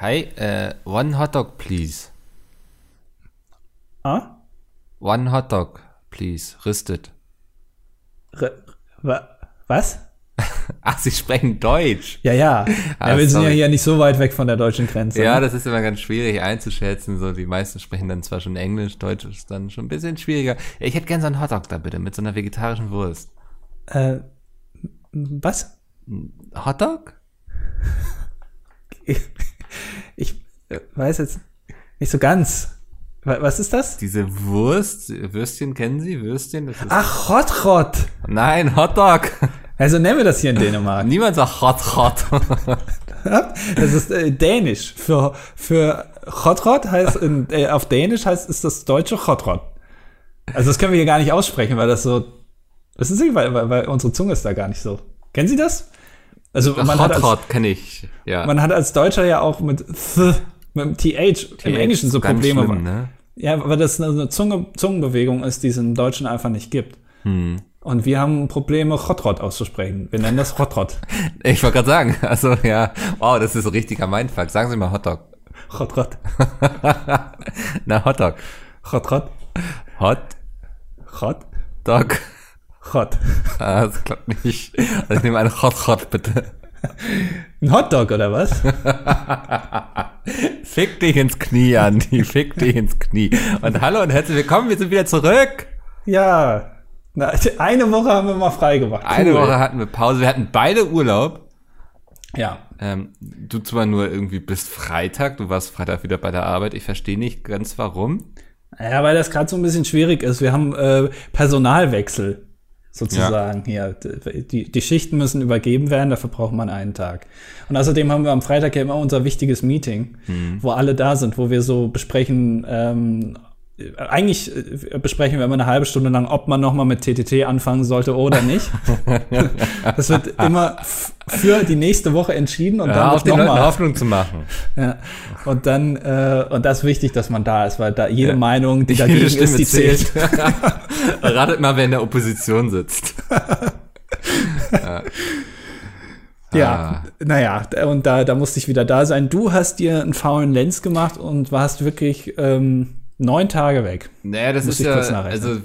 Hi, uh, one hot dog, please. Ah? One hot dog, please. Rüstet. Re wa was? Ach, Sie sprechen Deutsch. Ja, ja. Ah, ja wir sind ja hier nicht so weit weg von der deutschen Grenze. Ja, das ist immer ganz schwierig einzuschätzen. So, die meisten sprechen dann zwar schon Englisch, Deutsch ist dann schon ein bisschen schwieriger. Ich hätte gern so einen Hotdog da bitte mit so einer vegetarischen Wurst. Äh, was? Hotdog? Weiß jetzt nicht so ganz. Wa- Was ist das? Diese Wurst, Würstchen kennen Sie? Würstchen? Ach, Hotrot. Nein, Hotdog. Also nennen wir das hier in Dänemark. Niemand sagt Hot Hot. Das ist äh, Dänisch. Für, für Hotrot heißt, in, äh, auf Dänisch heißt, ist das deutsche Hotrot. Also das können wir hier gar nicht aussprechen, weil das so, wissen Sie, weil, weil, weil unsere Zunge ist da gar nicht so. Kennen Sie das? Also man hat, Hot als, Hot kenne ich. Ja. man hat als Deutscher ja auch mit th, mit dem TH im Englischen so Probleme. Schlimm, ne? Ja, weil das eine Zunge, Zungenbewegung ist, die es im Deutschen einfach nicht gibt. Hm. Und wir haben Probleme, Hotrot auszusprechen. Wir nennen das Hotrot. Ich wollte gerade sagen, also ja, wow, das ist so richtiger Mindfuck. Sagen Sie mal Hotdog. Hotrot. Na, Hotdog. Hotrot. Hot Hot. Dog. Hot. Ah, das klappt nicht. Also ich nehme einen Hot Hot bitte. Ein Hotdog oder was? Fick dich ins Knie, Andi. Fick dich ins Knie. Und hallo und herzlich willkommen. Wir sind wieder zurück. ja. Na, eine Woche haben wir mal frei gemacht. Eine Cool. Woche hatten wir Pause. Wir hatten beide Urlaub. Ja. Ähm, du zwar nur irgendwie bis Freitag. Du warst Freitag wieder bei der Arbeit. Ich verstehe nicht ganz warum. Ja, weil das gerade so ein bisschen schwierig ist. Wir haben äh, Personalwechsel sozusagen hier. Die, die Schichten müssen übergeben werden, dafür braucht man einen Tag. Und außerdem haben wir am Freitag ja immer unser wichtiges Meeting, wo alle da sind, wo wir so besprechen, ähm, eigentlich äh, besprechen wir immer eine halbe Stunde lang, ob man nochmal mit TTT anfangen sollte oder nicht. das wird immer für die nächste Woche entschieden und Ja, dann auf den Leuten. Hoffnung zu machen. Ja. Und dann, äh, und das ist wichtig, dass man da ist, weil da jede Ja. Meinung, die Jede dagegen ist, Stimme die zählt. Ratet mal, wer in der Opposition sitzt. Ja, naja, und da, da musste ich wieder da sein. Du hast dir einen faulen Lenz gemacht und warst wirklich ähm, neun Tage weg. Naja, das Muss ist ja, also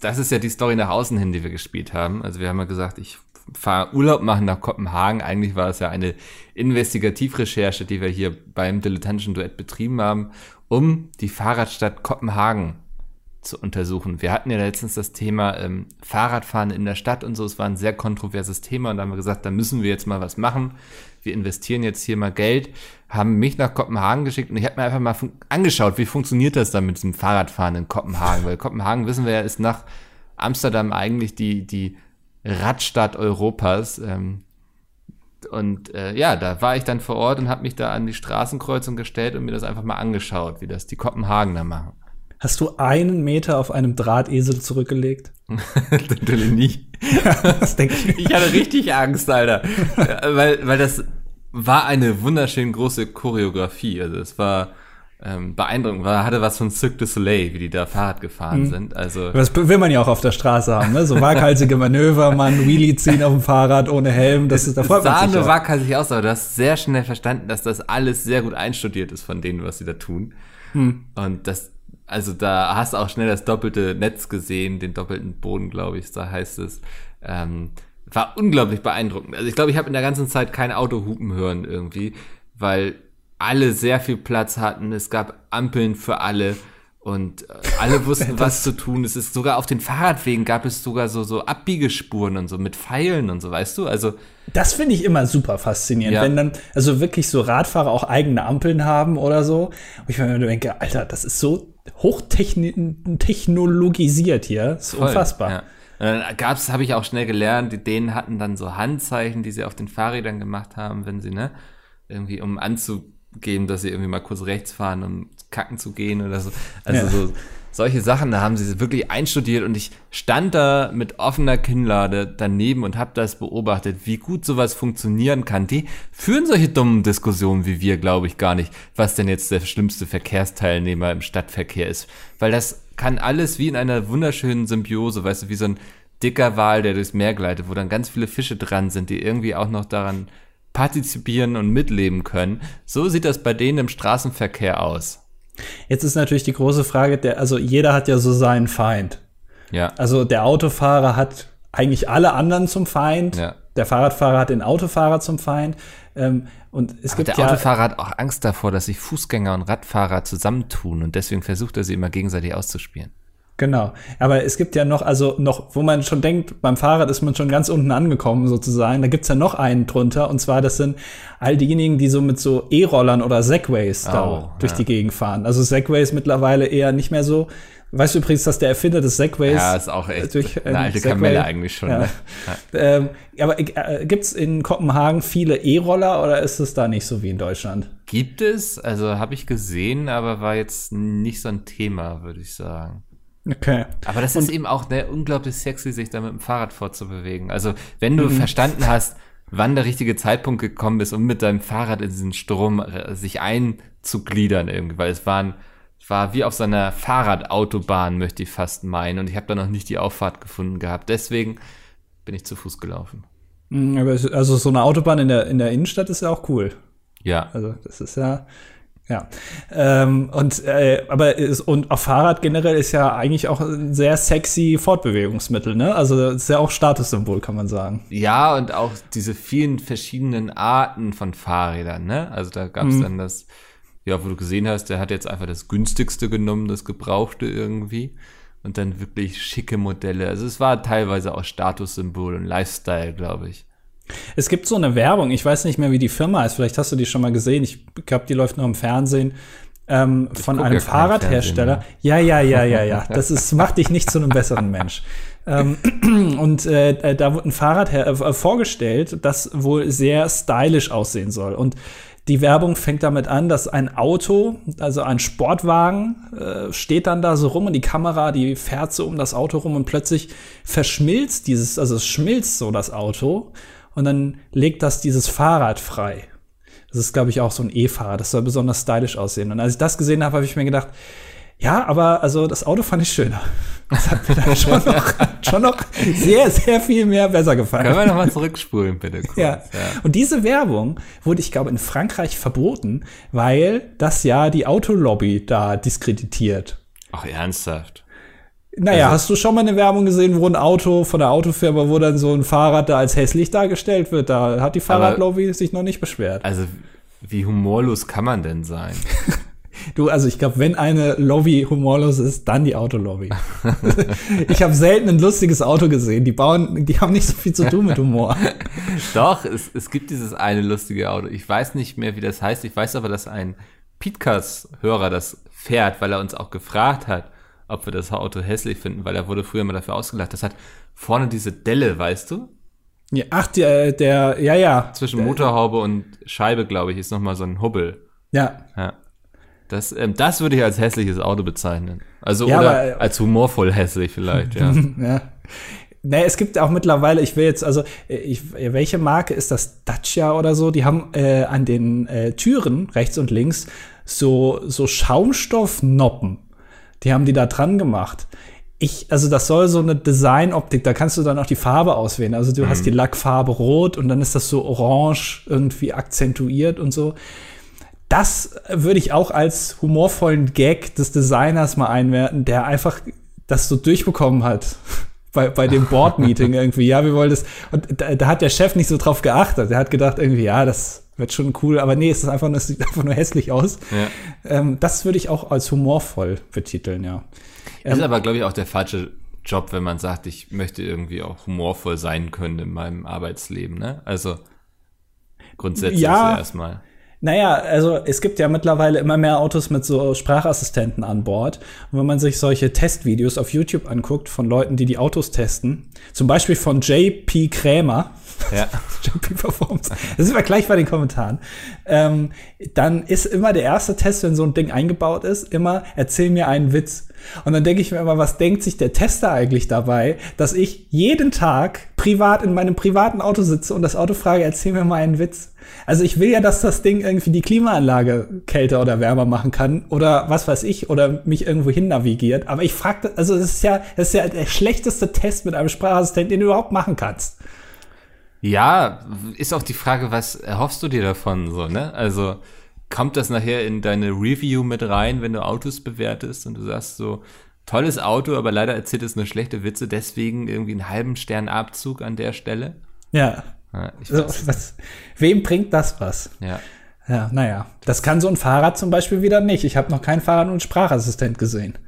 das ist ja die Story nach außen hin, die wir gespielt haben. Also wir haben ja gesagt, ich fahre Urlaub machen nach Kopenhagen. Eigentlich war es ja eine Investigativrecherche, die wir hier beim dilettantischen Duett betrieben haben, um die Fahrradstadt Kopenhagen zu untersuchen. Wir hatten ja letztens das Thema ähm, Fahrradfahren in der Stadt und so. Es war ein sehr kontroverses Thema und da haben wir gesagt, da müssen wir jetzt mal was machen. Wir investieren jetzt hier mal Geld, haben mich nach Kopenhagen geschickt und ich habe mir einfach mal angeschaut, wie funktioniert das dann mit diesem Fahrradfahren in Kopenhagen? Weil Kopenhagen, wissen wir ja, ist nach Amsterdam eigentlich die, die Radstadt Europas. Ähm, und äh, ja, da war ich dann vor Ort und habe mich da an die Straßenkreuzung gestellt und mir das einfach mal angeschaut, wie das die Kopenhagener machen. Hast du einen Meter auf einem Drahtesel zurückgelegt? Natürlich nicht. das denke ich. Ich hatte richtig Angst, Alter. Weil, weil das war eine wunderschön große Choreografie. Also es war ähm, beeindruckend. War, hatte was von Cirque du Soleil, wie die da Fahrrad gefahren sind. Also Das will man ja auch auf der Straße haben, ne? So waghalsige Manöver, man Wheelie ziehen auf dem Fahrrad ohne Helm, das ist, da freut man sah sich nur auch. waghalsig aus, aber du hast sehr schnell verstanden, dass das alles sehr gut einstudiert ist von denen, was sie da tun. Hm. Und das, also da hast du auch schnell das doppelte Netz gesehen, den doppelten Boden, glaube ich, da heißt es. Ähm, war unglaublich beeindruckend. Also ich glaube, ich habe in der ganzen Zeit kein Auto hupen hören irgendwie, weil alle sehr viel Platz hatten. Es gab Ampeln für alle und äh, alle wussten, was zu tun. Es ist sogar auf den Fahrradwegen gab es sogar so so Abbiegespuren und so mit Pfeilen und so, weißt du? Also Das finde ich immer super faszinierend, Ja. wenn dann also wirklich so Radfahrer auch eigene Ampeln haben oder so. Und ich mir denke, Alter, das ist so hochtechnologisiert hier. Das ist Voll, unfassbar. Ja. Und dann gab's, habe ich auch schnell gelernt, die Dänen hatten dann so Handzeichen, die sie auf den Fahrrädern gemacht haben, wenn sie, ne, irgendwie, um anzugeben, dass sie irgendwie mal kurz rechts fahren, um kacken zu gehen oder so. Also Ja. so solche Sachen, da haben sie wirklich einstudiert und ich stand da mit offener Kinnlade daneben und habe das beobachtet, wie gut sowas funktionieren kann. Die führen solche dummen Diskussionen wie wir, glaube ich, gar nicht, was denn jetzt der schlimmste Verkehrsteilnehmer im Stadtverkehr ist. Weil das kann alles wie in einer wunderschönen Symbiose, weißt du, wie so ein dicker Wal, der durchs Meer gleitet, wo dann ganz viele Fische dran sind, die irgendwie auch noch daran partizipieren und mitleben können. So sieht das bei denen im Straßenverkehr aus. Jetzt ist natürlich die große Frage, der, also jeder hat ja so seinen Feind. Ja. Also der Autofahrer hat eigentlich alle anderen zum Feind. Ja. Der Fahrradfahrer hat den Autofahrer zum Feind. Ähm, und es Aber gibt der ja Autofahrer hat auch Angst davor, dass sich Fußgänger und Radfahrer zusammentun und deswegen versucht er sie immer gegenseitig auszuspielen. Genau. Aber es gibt ja noch, also noch, wo man schon denkt, beim Fahrrad ist man schon ganz unten angekommen sozusagen. Da gibt's ja noch einen drunter. Und zwar, das sind all diejenigen, die so mit so E-Rollern oder Segways da Oh, durch ja. die Gegend fahren. Also Segways mittlerweile eher nicht mehr so. Weißt du übrigens, dass der Erfinder des Segways Ja, ist auch echt durch eine ein alte Segway- Kamelle eigentlich schon. Ja. Ne? Ähm, aber äh, gibt's in Kopenhagen viele E-Roller oder ist es da nicht so wie in Deutschland? Gibt es, also habe ich gesehen, aber war jetzt nicht so ein Thema, würde ich sagen. Okay. Aber das ist eben auch ne, unglaublich sexy, sich da mit dem Fahrrad fortzubewegen. Also, wenn Mhm. du verstanden hast, wann der richtige Zeitpunkt gekommen ist, um mit deinem Fahrrad in diesen Strom äh, sich einzugliedern irgendwie, weil es waren, war wie auf so einer Fahrradautobahn, möchte ich fast meinen. Und ich habe da noch nicht die Auffahrt gefunden gehabt. Deswegen bin ich zu Fuß gelaufen. Es- also so eine Autobahn in der, in der Innenstadt ist ja auch cool. Ja. Also das ist ja, ja. Ähm, und äh, aber ist, und auf Fahrrad generell ist ja eigentlich auch ein sehr sexy Fortbewegungsmittel, ne? Also ist ja auch Statussymbol, kann man sagen. Ja, und auch diese vielen verschiedenen Arten von Fahrrädern, ne? Also da gab es dann das, ja, wo du gesehen hast, der hat jetzt einfach das günstigste genommen, das gebrauchte irgendwie. Und dann wirklich schicke Modelle. Also es war teilweise auch Statussymbol und Lifestyle, glaube ich. Es gibt so eine Werbung, ich weiß nicht mehr, wie die Firma ist, vielleicht hast du die schon mal gesehen. Ich glaube, die läuft noch im Fernsehen. Ähm, von einem ja Fahrradhersteller. Ja, ja, ja, ja, ja. Das ist, macht dich nicht zu einem besseren Mensch. Ähm, und äh, da wurde ein Fahrrad äh, vorgestellt, das wohl sehr stylisch aussehen soll. Und die Werbung fängt damit an, dass ein Auto, also ein Sportwagen, äh, steht dann da so rum und die Kamera, die fährt so um das Auto rum und plötzlich verschmilzt dieses, also es schmilzt so das Auto und dann legt das dieses Fahrrad frei. Das ist, glaube ich, auch so ein E-Fahrrad. Das soll besonders stylisch aussehen. Und als ich das gesehen habe, habe ich mir gedacht, ja, aber also das Auto fand ich schöner. Das hat mir dann schon noch, schon noch sehr, sehr viel mehr besser gefallen. Können wir nochmal zurückspulen, bitte? Kurz? Ja. Und diese Werbung wurde, ich glaube, in Frankreich verboten, weil das ja die Autolobby da diskreditiert. Ach, ernsthaft. Naja, Also- hast du schon mal eine Werbung gesehen, wo ein Auto von der Autofirma, wo dann so ein Fahrrad da als hässlich dargestellt wird? Da hat die Fahrradlobby sich noch nicht beschwert. Also, wie humorlos kann man denn sein? Du, also ich glaube, wenn eine Lobby humorlos ist, dann die Autolobby. ich habe selten ein lustiges Auto gesehen. Die bauen, die haben nicht so viel zu tun mit Humor. Doch, es, es gibt dieses eine lustige Auto. Ich weiß nicht mehr, wie das heißt. Ich weiß aber, dass ein Podcast-Hörer das fährt, weil er uns auch gefragt hat, ob wir das Auto hässlich finden, weil er wurde früher mal dafür ausgelacht. Das hat vorne diese Delle, weißt du? Ja, ach, der, der, ja, ja. Zwischen Motorhaube und Scheibe, glaube ich, ist nochmal so ein Hubbel. Ja, Ja. Das, ähm, das würde ich als hässliches Auto bezeichnen. Also, Ja, oder aber- äh, als humorvoll hässlich vielleicht, ja. ja. Nee, es gibt auch mittlerweile, ich will jetzt, also, äh, ich, welche Marke ist das? Dacia oder so? Die haben äh, an den äh, Türen rechts und links so, so Schaumstoffnoppen. Die haben die da dran gemacht. Ich, also das soll so eine Designoptik, da kannst du dann auch die Farbe auswählen. Also du hast die Lackfarbe rot und dann ist das so orange irgendwie akzentuiert und so. Das würde ich auch als humorvollen Gag des Designers mal einwerten, der einfach das so durchbekommen hat. Bei, bei dem Board-Meeting irgendwie, ja, wir wollen das. Und da, da hat der Chef nicht so drauf geachtet. Er hat gedacht, irgendwie, ja, das wird schon cool, aber nee, es ist einfach, nur- es sieht einfach nur hässlich aus. ja. Ähm, das würde ich auch als humorvoll betiteln, ja. Ist aber, glaube ich, auch der falsche Job, wenn man sagt, ich möchte irgendwie auch humorvoll sein können in meinem Arbeitsleben, ne? Also grundsätzlich Ja. erstmal. Naja, also es gibt ja mittlerweile immer mehr Autos mit so Sprachassistenten an Bord. Und wenn man sich solche Testvideos auf YouTube anguckt von Leuten, die die Autos testen, zum Beispiel von JP Krämer, Ja. JP Performance, das gleich bei den Kommentaren, ähm, dann ist immer der erste Test, wenn so ein Ding eingebaut ist, immer, erzähl mir einen Witz. Und dann denke ich mir immer, was denkt sich der Tester eigentlich dabei, dass ich jeden Tag privat in meinem privaten Auto sitze und das Auto frage, erzähl mir mal einen Witz. Also ich will ja, dass das Ding irgendwie die Klimaanlage kälter oder wärmer machen kann oder was weiß ich oder mich irgendwo hin navigiert. Aber ich frage, also das ist ja, das ist ja der schlechteste Test mit einem Sprachassistenten, den du überhaupt machen kannst. Ja, ist auch die Frage, was erhoffst du dir davon so, ne? Also kommt das nachher in deine Review mit rein, wenn du Autos bewertest und du sagst so, tolles Auto, aber leider erzählt es nur schlechte Witze, deswegen irgendwie einen halben Stern Abzug an der Stelle? Ja. ja so, was, wem bringt das was? Ja. Ja, naja. Das kann so ein Fahrrad zum Beispiel wieder nicht. Ich habe noch kein Fahrrad und Sprachassistent gesehen.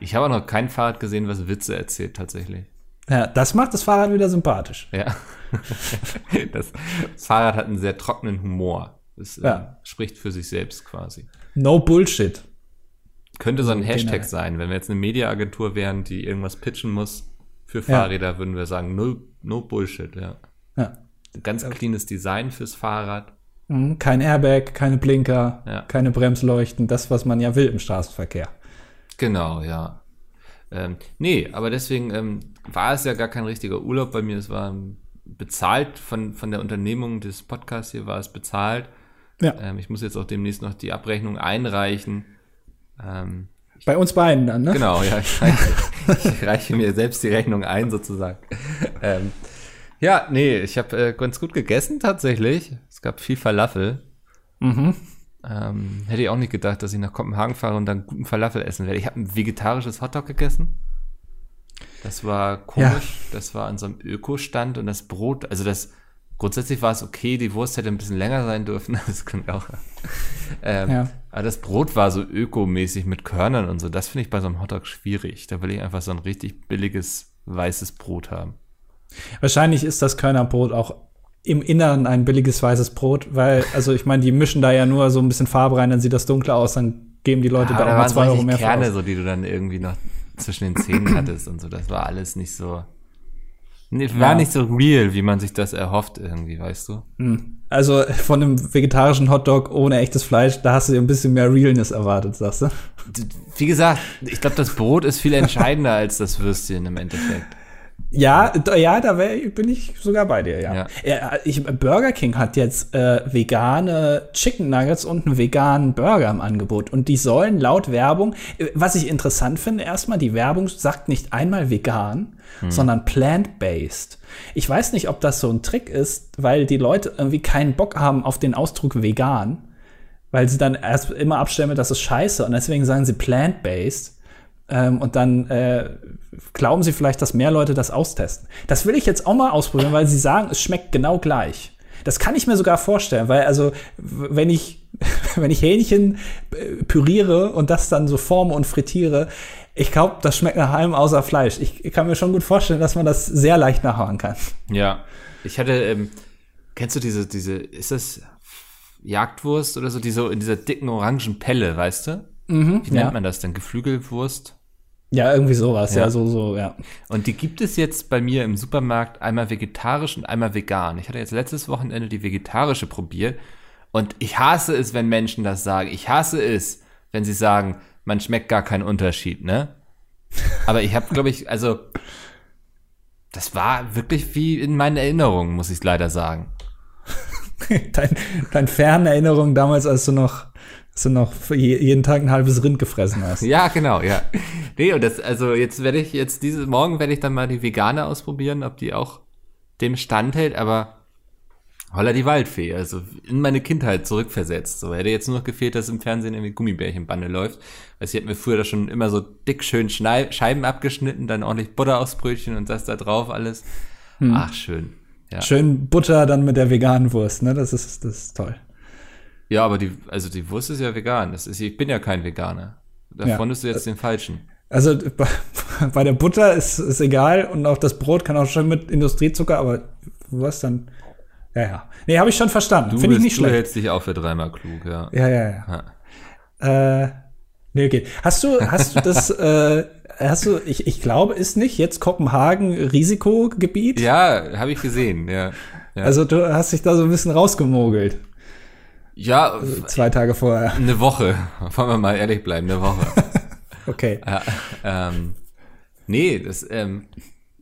Ich habe auch noch kein Fahrrad gesehen, was Witze erzählt, tatsächlich. Ja, das macht das Fahrrad wieder sympathisch. Ja. das Fahrrad hat einen sehr trockenen Humor. Das äh, ja. äh, spricht für sich selbst quasi. No Bullshit. Könnte so ein Hashtag sein. Wenn wir jetzt eine Mediaagentur wären, die irgendwas pitchen muss für Fahrräder, ja. würden wir sagen, no, no Bullshit, ja. ja. Ganz cleanes Design fürs Fahrrad. Mhm, kein Airbag, keine Blinker, ja. keine Bremsleuchten, das, was man ja will im Straßenverkehr. Genau, ja. Ähm, nee, aber deswegen ähm, war es ja gar kein richtiger Urlaub bei mir. Es war bezahlt von, von der Unternehmung des Podcasts hier, war es bezahlt. Ja. Ähm, ich muss jetzt auch demnächst noch die Abrechnung einreichen. Ähm, bei uns beiden dann, ne? Genau, ja. Ich reiche, ich reiche mir selbst die Rechnung ein, sozusagen. Ähm, ja, nee, ich habe äh, ganz gut gegessen tatsächlich. Es gab viel Falafel. Mhm. Ähm, hätte ich auch nicht gedacht, dass ich nach Kopenhagen fahre und dann guten Falafel essen werde. Ich habe ein vegetarisches Hotdog gegessen. Das war komisch. Ja. Das war an so einem Ökostand und das Brot, also das grundsätzlich war es okay, die Wurst hätte ein bisschen länger sein dürfen. Das kommt auch. Ähm, ja. Aber das Brot war so ökomäßig mit Körnern und so. Das finde ich bei so einem Hotdog schwierig. Da will ich einfach so ein richtig billiges weißes Brot haben. Wahrscheinlich ist das Körnerbrot auch im Inneren ein billiges weißes Brot, weil, also ich meine, die mischen da ja nur so ein bisschen Farbe rein, dann sieht das dunkler aus, dann geben die Leute ja, da auch mal zwei Euro mehr Kerne, so die du dann irgendwie noch zwischen den Zähnen hattest und so. Das war alles nicht so. Nee, war ja. nicht so real, wie man sich das erhofft, irgendwie, weißt du? Hm. Also von einem vegetarischen Hotdog ohne echtes Fleisch, da hast du dir ein bisschen mehr Realness erwartet, sagst du? Wie gesagt, ich glaube, das Brot ist viel entscheidender als das Würstchen im Endeffekt. Ja, ja, da wär, bin ich sogar bei dir, ja. ja. Ich, Burger King hat jetzt äh, vegane Chicken Nuggets und einen veganen Burger im Angebot. Und die sollen laut Werbung, äh, was ich interessant finde, erstmal, die Werbung sagt nicht einmal vegan, hm. sondern plant-based. Ich weiß nicht, ob das so ein Trick ist, weil die Leute irgendwie keinen Bock haben auf den Ausdruck vegan, weil sie dann erst immer abstellen, das ist scheiße. Und deswegen sagen sie plant-based. Ähm, und dann äh, glauben sie vielleicht, dass mehr Leute das austesten. Das will ich jetzt auch mal ausprobieren, weil sie sagen, es schmeckt genau gleich. Das kann ich mir sogar vorstellen, weil also wenn ich wenn ich Hähnchen äh, püriere und das dann so forme und frittiere, ich glaube, das schmeckt nach allem außer Fleisch. Ich, kann mir schon gut vorstellen, dass man das sehr leicht nachhauen kann. Ja, ich hatte, ähm, kennst du diese, diese, ist das Jagdwurst oder so, die so in dieser dicken orangen Pelle, weißt du? Mhm, Wie nennt ja. man das denn? Geflügelwurst? Ja, irgendwie sowas, ja. ja, so, so, ja. Und die gibt es jetzt bei mir im Supermarkt einmal vegetarisch und einmal vegan. Ich hatte jetzt letztes Wochenende die vegetarische probiert und ich hasse es, wenn Menschen das sagen. Ich hasse es, wenn sie sagen, man schmeckt gar keinen Unterschied, ne? Aber ich habe, glaube ich, also das war wirklich wie in meinen Erinnerungen, muss ich leider sagen. dein, dein fernen Erinnerungen damals, als du noch du noch jeden Tag ein halbes Rind gefressen hast. Ja, genau, ja. Nee, und das, also jetzt werde ich, jetzt diese, morgen werde ich dann mal die Vegane ausprobieren, ob die auch dem standhält, aber holla die Waldfee, also in meine Kindheit zurückversetzt. So hätte jetzt nur noch gefehlt, dass im Fernsehen irgendwie Gummibärchenbande läuft. Weil sie hat mir früher da schon immer so dick schön Scheiben abgeschnitten, dann ordentlich Butter aufs Brötchen und das da drauf alles. Hm. Ach, schön. Ja. Schön Butter dann mit der veganen Wurst, ne? Das ist, das ist toll. Ja, aber die, also die Wurst ist ja vegan. Das ist, ich bin ja kein Veganer. Da ja. fandest du jetzt den falschen. Also bei, bei der Butter ist es egal und auch das Brot kann auch schon mit Industriezucker, aber was dann? Ja, ja. Nee, habe ich schon verstanden. Finde ich nicht du schlecht. Du hältst dich auch für dreimal klug, ja. Ja, ja, ja. ja. Äh, nee, okay. Hast du, hast du das, äh, hast du, ich, ich glaube, ist nicht jetzt Kopenhagen Risikogebiet? Ja, habe ich gesehen, ja. ja. Also du hast dich da so ein bisschen rausgemogelt. Ja. Also zwei Tage vorher. Eine Woche. Wollen wir mal ehrlich bleiben, eine Woche. okay. Ja, ähm, nee, das ähm,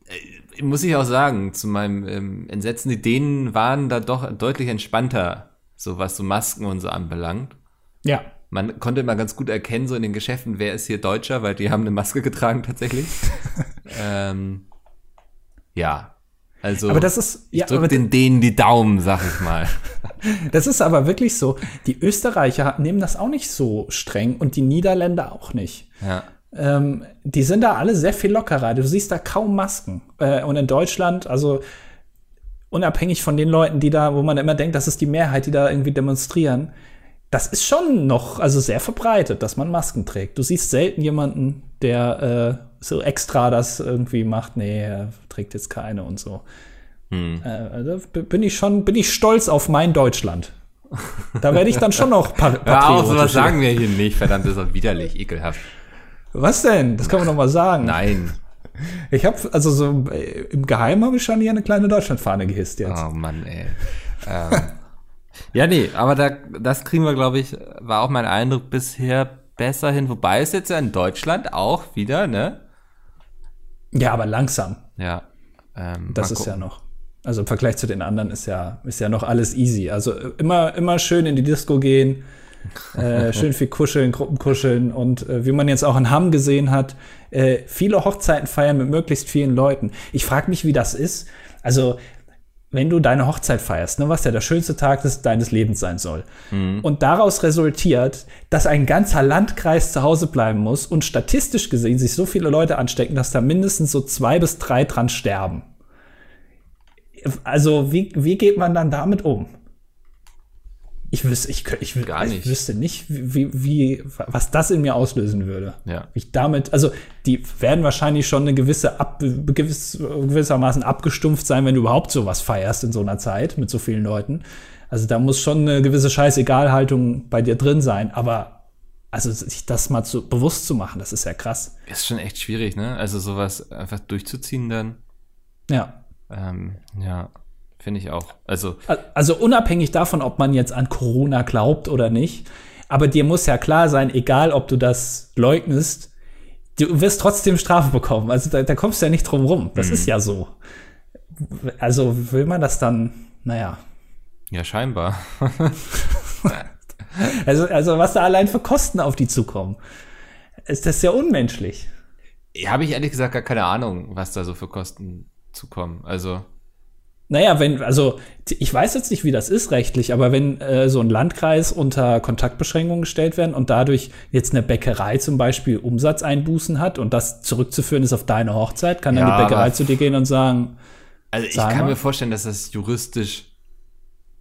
äh, muss ich auch sagen, zu meinem ähm, Entsetzen, die Dänen waren da doch deutlich entspannter, so was so Masken und so anbelangt. Ja. Man konnte immer ganz gut erkennen, so in den Geschäften, wer ist hier Deutscher, weil die haben eine Maske getragen tatsächlich. ähm, ja. Also Aber das ist, ich ja, drück aber den denen die Daumen, sag ich mal. das ist aber wirklich so. Die Österreicher nehmen das auch nicht so streng und die Niederländer auch nicht. Ja. Ähm, die sind da alle sehr viel lockerer. Du siehst da kaum Masken. Äh, und in Deutschland, also unabhängig von den Leuten, die da, wo man immer denkt, das ist die Mehrheit, die da irgendwie demonstrieren, das ist schon noch, also sehr verbreitet, dass man Masken trägt. Du siehst selten jemanden, der äh, so extra das irgendwie macht, nee, er trägt jetzt keine und so. Hm. Äh, also bin ich schon, bin ich stolz auf mein Deutschland. Da werde ich dann schon noch pa Hör auf, sowas sagen wir hier nicht. Verdammt, das ist auch widerlich, ekelhaft. Was denn? Das kann man doch mal sagen. Nein. Ich habe, also so äh, im Geheimen habe ich schon hier eine kleine Deutschlandfahne gehisst jetzt. Oh Mann, ey. ähm. Ja, nee, aber da, das kriegen wir, glaube ich, war auch mein Eindruck bisher besser hin. Wobei es jetzt ja in Deutschland auch wieder, ne? Ja, aber langsam. Ja. Ähm, das ist ja noch. Also im Vergleich zu den anderen ist ja, ist ja noch alles easy. Also immer, immer schön in die Disco gehen, äh, schön viel kuscheln, Gruppenkuscheln und äh, wie man jetzt auch in Hamm gesehen hat, äh, viele Hochzeiten feiern mit möglichst vielen Leuten. Ich frage mich, wie das ist. Also wenn du deine Hochzeit feierst, ne, was ja der schönste Tag des, deines Lebens sein soll. Mhm. Und daraus resultiert, dass ein ganzer Landkreis zu Hause bleiben muss und statistisch gesehen sich so viele Leute anstecken, dass da mindestens so zwei bis drei dran sterben. Also, wie, wie geht man dann damit um? Ich wüsste, ich, ich, ich, Gar nicht. ich wüsste nicht, wie, wie, was das in mir auslösen würde. Ja. Ich damit, also die werden wahrscheinlich schon eine gewisse ab, gewiss, gewissermaßen abgestumpft sein, wenn du überhaupt sowas feierst in so einer Zeit mit so vielen Leuten. Also da muss schon eine gewisse Scheißegalhaltung bei dir drin sein. Aber also sich das mal zu, bewusst zu machen, das ist ja krass. Ist schon echt schwierig, ne? Also sowas einfach durchzuziehen dann. Ja. Ähm, ja. Finde ich auch. Also, also unabhängig davon, ob man jetzt an Corona glaubt oder nicht, aber dir muss ja klar sein, egal ob du das leugnest, du wirst trotzdem Strafe bekommen. Also da, da kommst du ja nicht drum rum. Das mhm. ist ja so. Also will man das dann, naja. Ja, scheinbar. also, also was da allein für Kosten auf die zukommen, ist das ja unmenschlich. Habe ich ehrlich gesagt gar keine Ahnung, was da so für Kosten zukommen. Also naja, wenn, also ich weiß jetzt nicht, wie das ist rechtlich, aber wenn äh, so ein Landkreis unter Kontaktbeschränkungen gestellt werden und dadurch jetzt eine Bäckerei zum Beispiel Umsatzeinbußen hat und das zurückzuführen ist auf deine Hochzeit, kann dann ja, die Bäckerei zu dir gehen und sagen. Also ich kann mal. mir vorstellen, dass das juristisch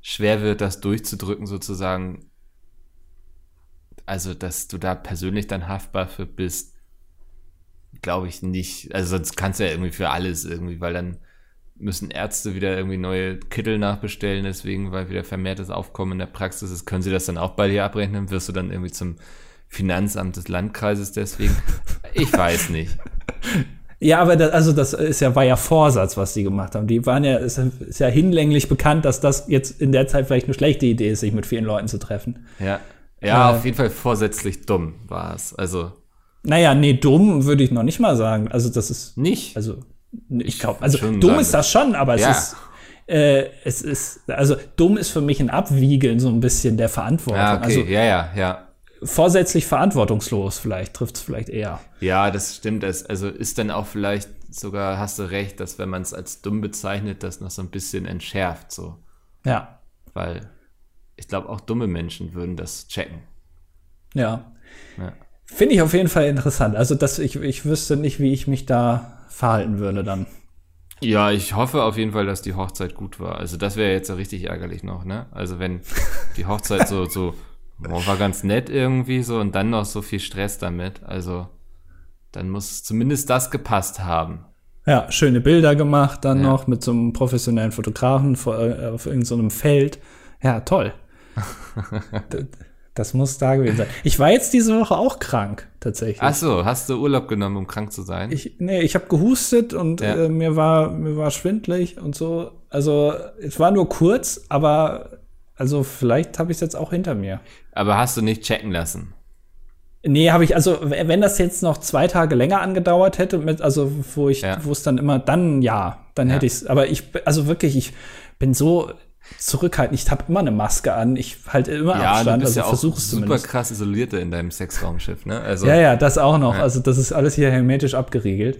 schwer wird, das durchzudrücken, sozusagen. Also, dass du da persönlich dann haftbar für bist, glaube ich nicht. Also sonst kannst du ja irgendwie für alles irgendwie, weil dann müssen Ärzte wieder irgendwie neue Kittel nachbestellen, deswegen, weil wieder vermehrtes Aufkommen in der Praxis ist. Können sie das dann auch bei dir abrechnen? Wirst du dann irgendwie zum Finanzamt des Landkreises deswegen? Ich weiß nicht. Ja, aber das, also das ist ja, war ja Vorsatz, was sie gemacht haben. Die waren ja, ist, ist ja hinlänglich bekannt, dass das jetzt in der Zeit vielleicht eine schlechte Idee ist, sich mit vielen Leuten zu treffen. Ja. Ja, äh, auf jeden Fall vorsätzlich dumm war es. Also. Naja, nee, dumm würde ich noch nicht mal sagen. Also, das ist. Nicht? Also, ich glaube, also dumm ist das schon, aber es ja. ist. Äh, es ist, also dumm ist für mich ein Abwiegeln so ein bisschen der Verantwortung. Ja, okay. also, ja, ja, ja. Vorsätzlich verantwortungslos, vielleicht trifft es vielleicht eher. Ja, das stimmt. Das, also ist dann auch vielleicht sogar, hast du recht, dass wenn man es als dumm bezeichnet, das noch so ein bisschen entschärft. So. Ja. Weil ich glaube, auch dumme Menschen würden das checken. Ja. ja. Finde ich auf jeden Fall interessant. Also, dass ich, ich wüsste nicht, wie ich mich da verhalten würde dann. Ja, ich hoffe auf jeden Fall, dass die Hochzeit gut war. Also das wäre jetzt ja richtig ärgerlich noch, ne? Also wenn die Hochzeit so, so oh, war ganz nett irgendwie so und dann noch so viel Stress damit. Also dann muss zumindest das gepasst haben. Ja, schöne Bilder gemacht dann ja. noch mit so einem professionellen Fotografen äh, auf irgendeinem so Feld. Ja, toll. Das muss da gewesen sein. Ich war jetzt diese Woche auch krank, tatsächlich. Ach so, hast du Urlaub genommen, um krank zu sein? Ich, nee, ich habe gehustet und ja. äh, mir, war, mir war schwindlig und so. Also, es war nur kurz, aber also vielleicht habe ich es jetzt auch hinter mir. Aber hast du nicht checken lassen? Nee, habe ich, also wenn das jetzt noch zwei Tage länger angedauert hätte, mit, also wo ich, ja. wo es dann immer, dann ja, dann ja. hätte ich es. Aber ich, also wirklich, ich bin so, zurückhalten. Ich habe immer eine Maske an, ich halte immer ja, Abstand, du bist also ja versuch es super krass isolierte in deinem Sexraumschiff, ne? Also, ja, ja, das auch noch. Ja. Also das ist alles hier hermetisch abgeriegelt.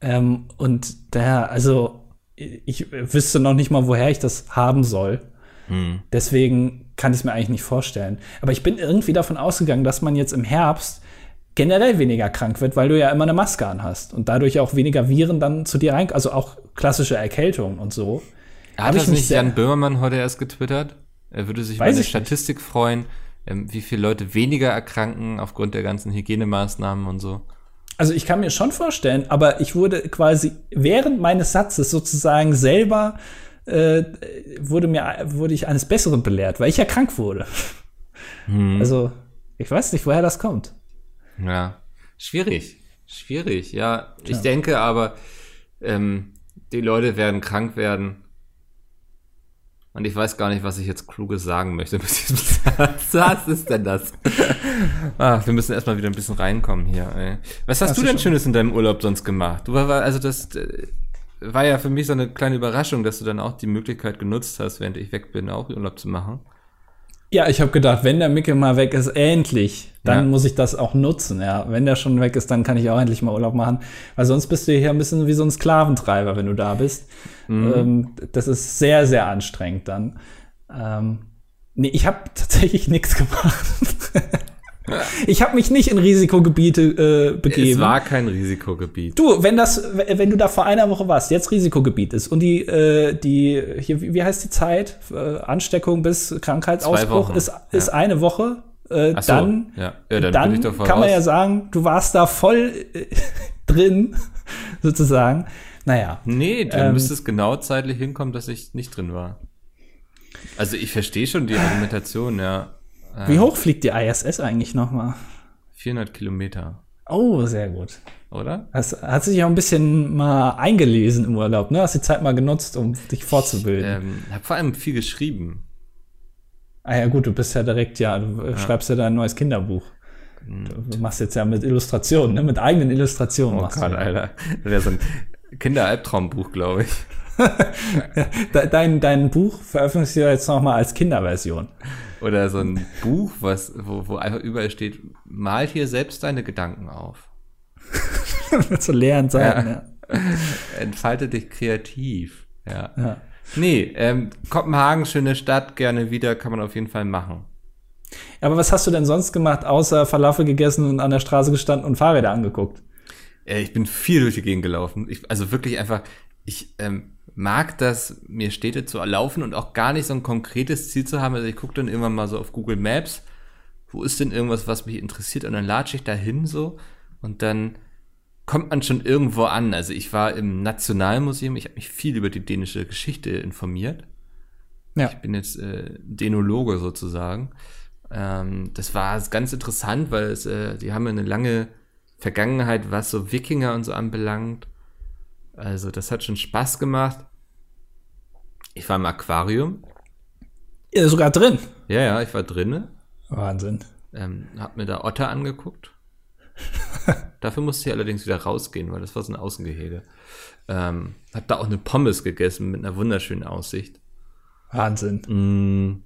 Ähm, und daher, also ich wüsste noch nicht mal, woher ich das haben soll. Hm. Deswegen kann ich es mir eigentlich nicht vorstellen. Aber ich bin irgendwie davon ausgegangen, dass man jetzt im Herbst generell weniger krank wird, weil du ja immer eine Maske an hast und dadurch auch weniger Viren dann zu dir rein, also auch klassische Erkältung und so. Hat das nicht Jan Böhmermann heute erst getwittert? Er würde sich über eine Statistik nicht. freuen, ähm, wie viele Leute weniger erkranken aufgrund der ganzen Hygienemaßnahmen und so. Also ich kann mir schon vorstellen, aber ich wurde quasi während meines Satzes sozusagen selber äh, wurde mir wurde ich eines Besseren belehrt, weil ich ja krank wurde. Hm. Also ich weiß nicht, woher das kommt. Ja, schwierig, schwierig. Ja, ich ja. denke aber, ähm, die Leute werden krank werden und ich weiß gar nicht, was ich jetzt Kluges sagen möchte mit diesem Satz. Was ist denn das? Ach, wir müssen erstmal wieder ein bisschen reinkommen hier. Ey. Was hast, hast du denn Schönes in deinem Urlaub sonst gemacht? Du war, also das äh, war ja für mich so eine kleine Überraschung, dass du dann auch die Möglichkeit genutzt hast, während ich weg bin, auch Urlaub zu machen. Ja, ich habe gedacht, wenn der Mickel mal weg ist, endlich, dann ja. muss ich das auch nutzen. Ja, wenn der schon weg ist, dann kann ich auch endlich mal Urlaub machen, weil sonst bist du hier ein bisschen wie so ein Sklaventreiber, wenn du da bist. Mhm. Ähm, das ist sehr, sehr anstrengend dann. Ähm, nee, ich habe tatsächlich nichts gemacht. Ich habe mich nicht in Risikogebiete äh, begeben. Es war kein Risikogebiet. Du, wenn das, wenn du da vor einer Woche warst, jetzt Risikogebiet ist und die, äh, die, hier, wie heißt die Zeit? Äh, Ansteckung bis Krankheitsausbruch ist, ist ja. eine Woche. Äh, so, dann, ja. Ja, dann, dann kann man ja sagen, du warst da voll äh, drin, sozusagen. Naja. Nee, dann ähm, müsste es genau zeitlich hinkommen, dass ich nicht drin war. Also ich verstehe schon die Argumentation, ja. Wie hoch fliegt die ISS eigentlich nochmal? 400 Kilometer. Oh, sehr gut. Oder? Hast, hast du dich auch ein bisschen mal eingelesen im Urlaub, ne? Hast die Zeit mal genutzt, um dich vorzubilden? Ich ähm, habe vor allem viel geschrieben. Ah ja, gut, du bist ja direkt, ja, du ja. schreibst ja dein neues Kinderbuch. Hm. Du machst jetzt ja mit Illustrationen, ne? Mit eigenen Illustrationen oh machst Gott, du. Alter. Das wäre so ein Kinderalbtraumbuch, glaube ich. dein, dein Buch veröffentlichst du jetzt nochmal als Kinderversion. Oder so ein Buch, was, wo, wo einfach überall steht, mal hier selbst deine Gedanken auf. Zu leeren sein, ja. ja. Entfalte dich kreativ. Ja. ja. Nee, ähm, Kopenhagen, schöne Stadt, gerne wieder, kann man auf jeden Fall machen. Aber was hast du denn sonst gemacht, außer Falafel gegessen und an der Straße gestanden und Fahrräder angeguckt? Äh, ich bin viel durch die Gegend gelaufen. Ich, also wirklich einfach, ich ähm, mag das, mir Städte zu erlaufen und auch gar nicht so ein konkretes Ziel zu haben. Also ich gucke dann irgendwann mal so auf Google Maps, wo ist denn irgendwas, was mich interessiert und dann latsche ich da hin so und dann kommt man schon irgendwo an. Also ich war im Nationalmuseum, ich habe mich viel über die dänische Geschichte informiert. Ja. Ich bin jetzt äh, Dänologe sozusagen. Ähm, das war ganz interessant, weil es, äh, die haben eine lange Vergangenheit, was so Wikinger und so anbelangt. Also das hat schon Spaß gemacht. Ich war im Aquarium. Ja, sogar drin. Ja, ja, ich war drinnen. Wahnsinn. Ähm, hab mir da Otter angeguckt. Dafür musste ich allerdings wieder rausgehen, weil das war so ein Außengehege. Ähm, hab da auch eine Pommes gegessen mit einer wunderschönen Aussicht. Wahnsinn. Mm.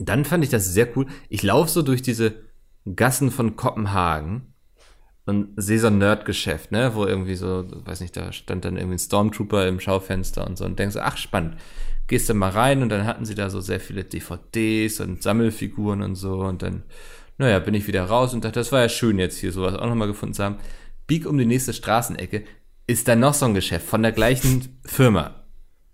Dann fand ich das sehr cool. Ich laufe so durch diese Gassen von Kopenhagen so ein Nerdgeschäft, ne, wo irgendwie so, weiß nicht, da stand dann irgendwie ein Stormtrooper im Schaufenster und so und denkst ach spannend, gehst du mal rein und dann hatten sie da so sehr viele DVDs und Sammelfiguren und so und dann, naja, bin ich wieder raus und dachte, das war ja schön jetzt hier sowas auch nochmal gefunden zu haben. Bieg um die nächste Straßenecke, ist da noch so ein Geschäft von der gleichen Firma.